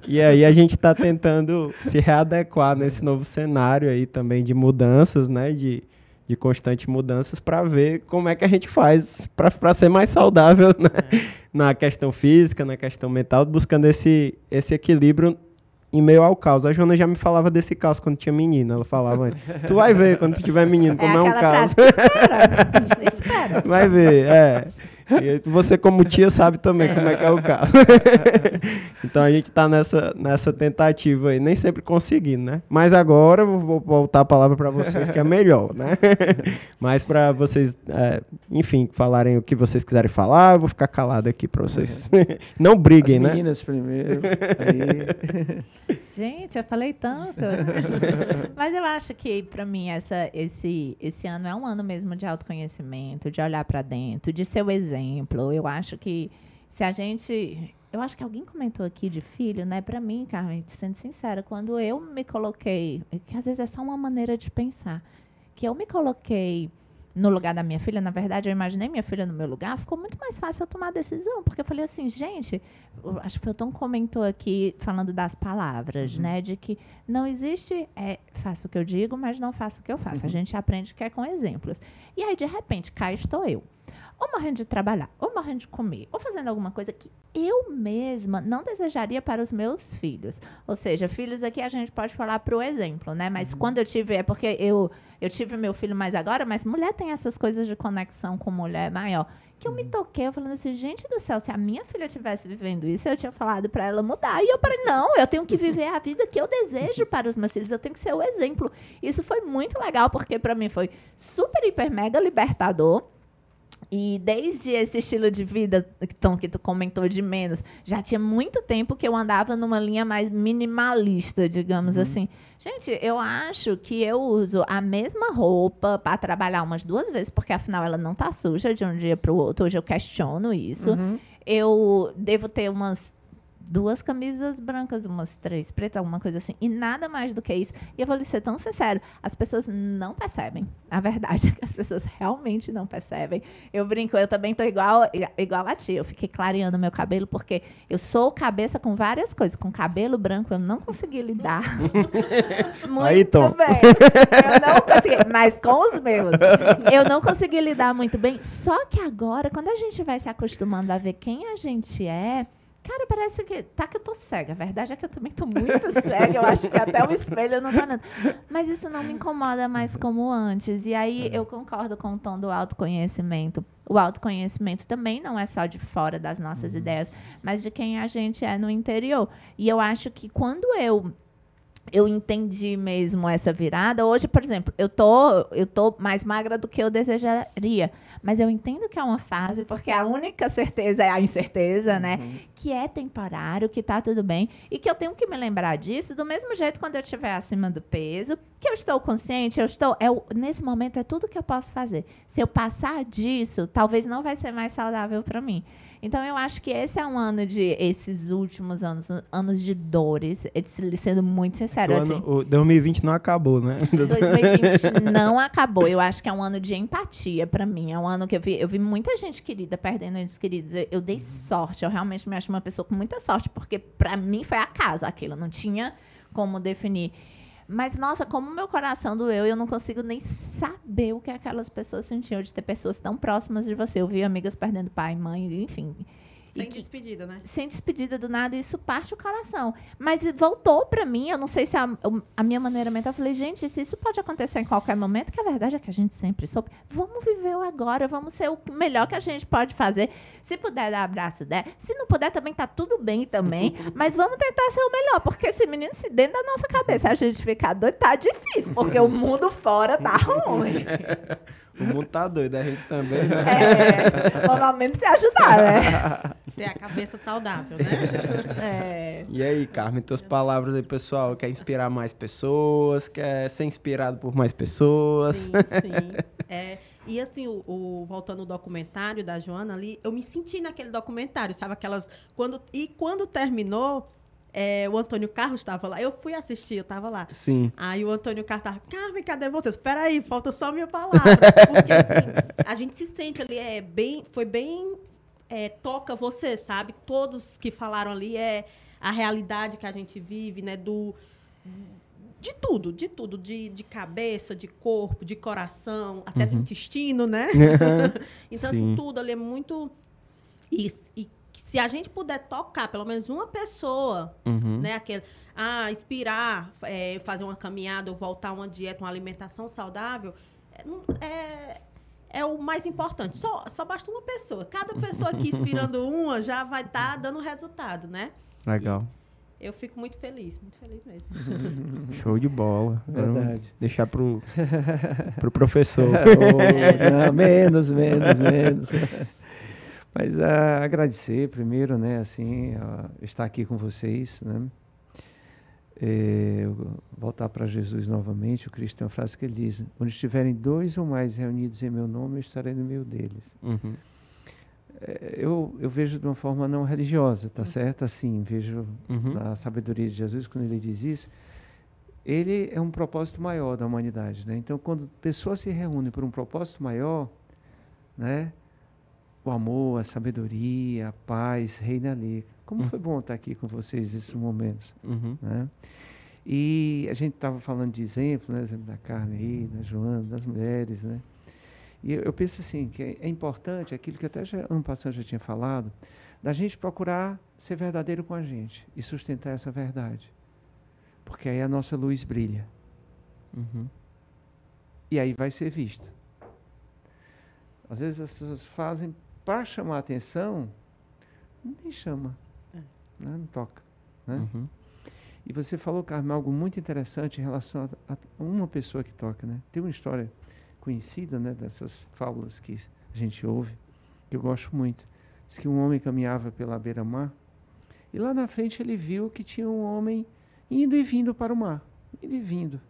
E aí a gente está tentando se readequar nesse novo cenário aí também de mudanças, né? De, de constantes mudanças para ver como é que a gente faz para ser mais saudável né? na questão física, na questão mental, buscando esse, esse equilíbrio em meio ao caos. A Joana já me falava desse caos quando tinha menino. Ela falava antes, tu vai ver quando tu tiver menino como é, um aquela caos. espera. espera. Vai ver, é. E você, como tia, sabe também como é que é o caso. então a gente tá nessa, nessa tentativa aí, nem sempre conseguindo, né? Mas agora eu vou voltar a palavra para vocês, que é melhor, né? Mas para vocês, é, enfim, falarem o que vocês quiserem falar, eu vou ficar calado aqui para vocês. Não briguem, As né? meninas primeiro. Aí. Gente, eu falei tanto. Mas eu acho que para mim essa, esse, esse ano é um ano mesmo de autoconhecimento, de olhar para dentro, de ser o exemplo. Eu acho que se a gente, eu acho que alguém comentou aqui de filho, né? Para mim, Carmen, sendo sincera, quando eu me coloquei, que às vezes é só uma maneira de pensar, que eu me coloquei no lugar da minha filha, na verdade, eu imaginei minha filha no meu lugar, ficou muito mais fácil eu tomar a decisão, porque eu falei assim, gente, acho que o Tom comentou aqui, falando das palavras, né, de que não existe, é, faço o que eu digo, mas não faço o que eu faço. A gente aprende que é com exemplos. E aí, de repente, cá estou eu. Ou morrendo de trabalhar, ou morrendo de comer, ou fazendo alguma coisa que eu mesma não desejaria para os meus filhos. Ou seja, filhos aqui a gente pode falar para o exemplo, né? Mas quando eu tive, é porque eu, eu tive meu filho mais agora, mas mulher tem essas coisas de conexão com mulher maior. Que eu me toquei, eu falando assim, gente do céu, se a minha filha estivesse vivendo isso, eu tinha falado para ela mudar. E eu falei, não, eu tenho que viver a vida que eu desejo para os meus filhos, eu tenho que ser o exemplo. Isso foi muito legal, porque para mim foi super, hiper, mega libertador. E desde esse estilo de vida então, que tu comentou de menos, já tinha muito tempo que eu andava numa linha mais minimalista, digamos assim. Gente, eu acho que eu uso a mesma roupa para trabalhar umas duas vezes, porque afinal ela não tá suja de um dia para o outro. Hoje eu questiono isso. Uhum. Eu devo ter umas duas camisas brancas, umas três pretas, alguma coisa assim, e nada mais do que isso. E eu vou lhe ser tão sincero, as pessoas não percebem. A verdade é que as pessoas realmente não percebem. Eu brinco, eu também tô igual, igual a ti. Eu fiquei clareando meu cabelo porque eu sou cabeça com várias coisas. Com cabelo branco eu não consegui lidar. Muito Aí, Tom. bem. Eu não consegui, mas com os meus. Eu não consegui lidar muito bem. Só que agora, quando a gente vai se acostumando a ver quem a gente é, cara, parece que. Tá que eu tô cega. A verdade é que eu também tô muito cega. Eu acho que até o espelho não tô nada. Mas isso não me incomoda mais como antes. E aí eu concordo com o tom do autoconhecimento. O autoconhecimento também não é só de fora das nossas ideias, mas de quem a gente é no interior. E eu acho que quando eu eu entendi mesmo essa virada. Hoje, por exemplo, eu tô, eu tô mais magra do que eu desejaria, mas eu entendo que é uma fase, porque a única certeza é a incerteza, né? Uhum. Que é temporário, que tá tudo bem e que eu tenho que me lembrar disso do mesmo jeito quando eu estiver acima do peso, que eu estou consciente, eu estou, é nesse momento é tudo que eu posso fazer. Se eu passar disso, talvez não vai ser mais saudável para mim. Então eu acho que esse é um ano de esses últimos anos, anos de dores, esse- sendo muito O, sincero assim. ano, o 2020 não acabou, né? 2020 não acabou. Eu acho que é um ano de empatia pra mim. É um ano que eu vi, eu vi muita gente querida perdendo entes queridos. Eu, eu dei sorte. Eu realmente me acho uma pessoa com muita sorte, porque pra mim foi acaso aquilo. Não tinha como definir. Mas, nossa, como meu coração doeu, eu não consigo nem saber o que aquelas pessoas sentiam de ter pessoas tão próximas de você. Eu vi amigas perdendo pai, mãe, enfim. Sem que- despedida, né? sem despedida do nada, isso parte o coração. Mas voltou pra mim, eu não sei se a, a minha maneira mental, eu falei, gente, se isso pode acontecer em qualquer momento, que a verdade é que a gente sempre soube, vamos viver o agora, vamos ser o melhor que a gente pode fazer. Se puder dar abraço, der. Se não puder, também tá tudo bem também, mas vamos tentar ser o melhor, porque esse menino, se dentro da nossa cabeça a gente ficar doido, tá difícil, porque o mundo fora tá ruim. O mundo tá doido, a gente também, né? É, menos se ajudar, né? Ter a cabeça saudável, né? É. E aí, Carmen, tuas palavras aí, pessoal. Quer inspirar mais pessoas? Quer ser inspirado por mais pessoas? Sim, sim. É, e assim, o, o- voltando ao documentário da Joana ali, eu me senti naquele documentário, sabe? Aquelas. Quando, e quando terminou, é, o Antônio Carlos estava lá. Eu fui assistir, eu estava lá. Sim. Aí o Antônio Carlos tava, Carmen, cadê você? Espera aí, falta só a minha palavra. Porque assim, a gente se sente ali, é bem, foi bem, é, toca você, sabe? Todos que falaram ali é a realidade que a gente vive, né? Do, de tudo, de tudo. De, de cabeça, de corpo, de coração, até do Uhum. intestino, né? então, Sim. assim, tudo ali é muito... E, e se a gente puder tocar pelo menos uma pessoa Uhum. né? Aquele, ah, inspirar, é, fazer uma caminhada ou voltar a uma dieta, uma alimentação saudável, é, é, é o mais importante. Só, só basta uma pessoa. Cada pessoa aqui inspirando uma já vai estar dando resultado, né? Legal. Eu fico muito feliz, muito feliz mesmo. Show de bola. Verdade. Deixar pro, pro professor. Oh, não, menos, menos, menos. Mas ah, agradecer primeiro, né, assim, ah, estar aqui com vocês, né? Eh, voltar para Jesus novamente, o Cristo tem uma frase que ele diz: Onde estiverem dois ou mais reunidos em meu nome, eu estarei no meio deles. Uhum. Eh, eu, eu vejo de uma forma não religiosa, tá certo? Assim, vejo Uhum. na sabedoria de Jesus, quando ele diz isso, ele é um propósito maior da humanidade. Né? Então, quando pessoas se reúnem por um propósito maior, né? O amor, a sabedoria, a paz reina ali. Como Hum. foi bom estar aqui com vocês nesses momentos. Uhum. Né? E a gente estava falando de exemplo, né? exemplo da Carmen aí, da Joana, das mulheres. Né? E eu, eu penso assim, que é, é importante, aquilo que até já, ano passado já tinha falado, da gente procurar ser verdadeiro com a gente e sustentar essa verdade. Porque aí a nossa luz brilha. Uhum. E aí vai ser vista. Às vezes as pessoas fazem para chamar atenção, nem chama, né? não toca. Né? Uhum. E você falou, Carmen, algo muito interessante em relação a, a uma pessoa que toca, né? Tem uma história conhecida, né, dessas fábulas que a gente ouve, que eu gosto muito. Diz que um homem caminhava pela beira-mar e lá na frente ele viu que tinha um homem indo e vindo para o mar, indo e vindo.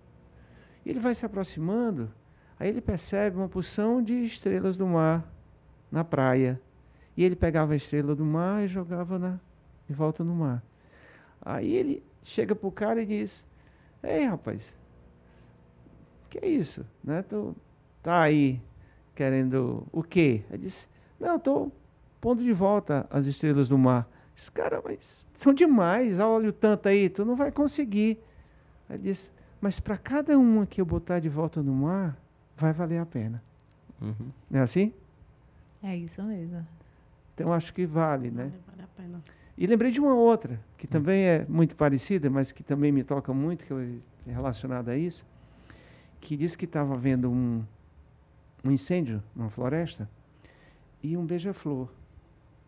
E ele vai se aproximando, aí ele percebe uma porção de estrelas do mar na praia. E ele pegava a estrela do mar e jogava na, de volta no mar. Aí ele chega pro cara e diz: Ei, rapaz, que é isso? Né? Tu tá aí querendo o quê? Ele disse: Não, estou pondo de volta as estrelas do mar. Esse cara, mas são demais, olha o tanto aí, tu não vai conseguir. Aí ele disse: Mas para cada uma que eu botar de volta no mar, vai valer a pena. Uhum. Não é assim? É isso mesmo. Então acho que vale, né? Vale, a pena. E lembrei de uma outra, que também é muito parecida, mas que também me toca muito, que é relacionada a isso, que disse que estava havendo um, um incêndio numa floresta e um beija-flor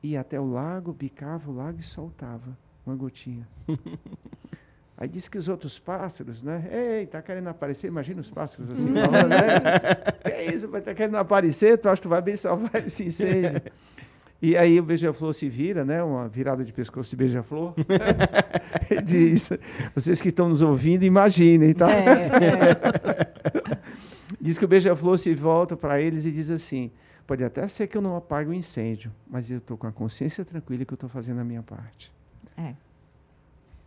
ia até o lago, bicava o lago e soltava uma gotinha. Aí disse que os outros pássaros, né? Ei, tá querendo aparecer? Imagina os pássaros assim falando, né? Que é isso, vai tá querendo aparecer? Tu acha que tu vai bem salvar esse incêndio? E aí o beija-flor se vira, né? Uma virada de pescoço de beija-flor. e diz: vocês que estão nos ouvindo, imaginem, tá? Diz que o beija-flor se volta para eles e diz assim: pode até ser que eu não apague o incêndio, mas eu estou com a consciência tranquila que eu estou fazendo a minha parte. É.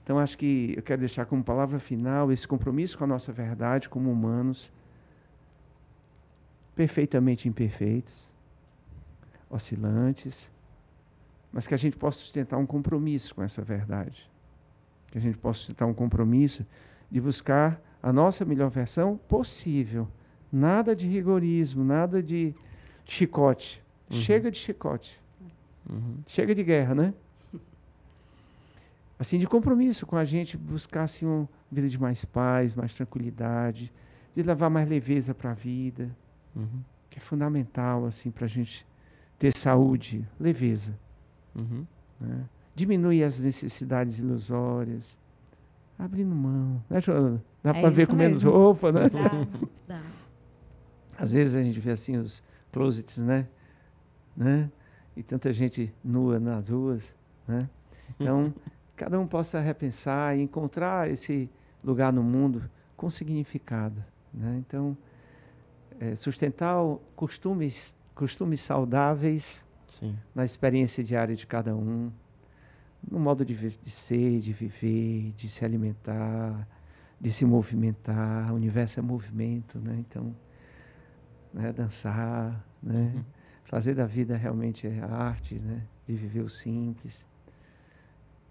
Então, acho que eu quero deixar como palavra final esse compromisso com a nossa verdade como humanos, perfeitamente imperfeitos, oscilantes, mas que a gente possa sustentar um compromisso com essa verdade. Que a gente possa sustentar um compromisso de buscar a nossa melhor versão possível. Nada de rigorismo, nada de chicote. Uhum. Chega de chicote. Uhum. Chega de guerra, né? Assim, de compromisso com a gente, buscar assim, uma vida de mais paz, mais tranquilidade, de levar mais leveza para a vida, Uhum. que é fundamental assim, para a gente ter saúde, leveza. Uhum. Né? Diminuir as necessidades ilusórias, abrindo mão. Né, Joana? Dá É para ver com menos mesmo. roupa, né? Dá. Às vezes a gente vê assim os closets, né? né? E tanta gente nua nas ruas, né? Então, cada um possa repensar e encontrar esse lugar no mundo com significado, né? Então, eh, sustentar costumes, costumes saudáveis Sim. na experiência diária de cada um, no modo de, de ser, de viver, de se alimentar, de se movimentar. O universo é movimento, né? Então, né, dançar, né? Uhum. Fazer da vida realmente a arte, né? De viver o simples.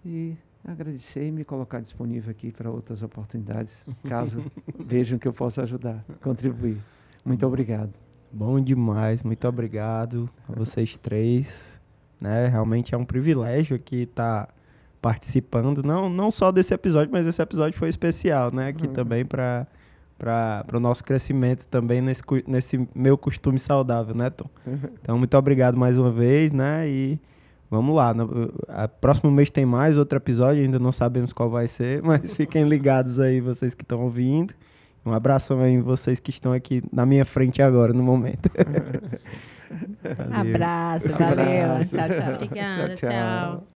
E agradecer e me colocar disponível aqui para outras oportunidades, caso vejam que eu possa ajudar, contribuir. Muito obrigado. Bom demais, muito obrigado a vocês três. Né? Realmente é um privilégio aqui estar participando, não, não só desse episódio, mas esse episódio foi especial, né? Aqui Uhum. também para para o nosso crescimento também nesse, nesse meu costume saudável, né, Tom? Então, muito obrigado mais uma vez, né? E vamos lá. No, a, próximo mês tem mais outro episódio, ainda não sabemos qual vai ser, mas fiquem ligados aí, vocês que estão ouvindo. Um abração aí vocês que estão aqui na minha frente agora, no momento. Valeu. Abraço, valeu. Abraço. Tchau, tchau. Obrigada, Tchau, tchau. tchau.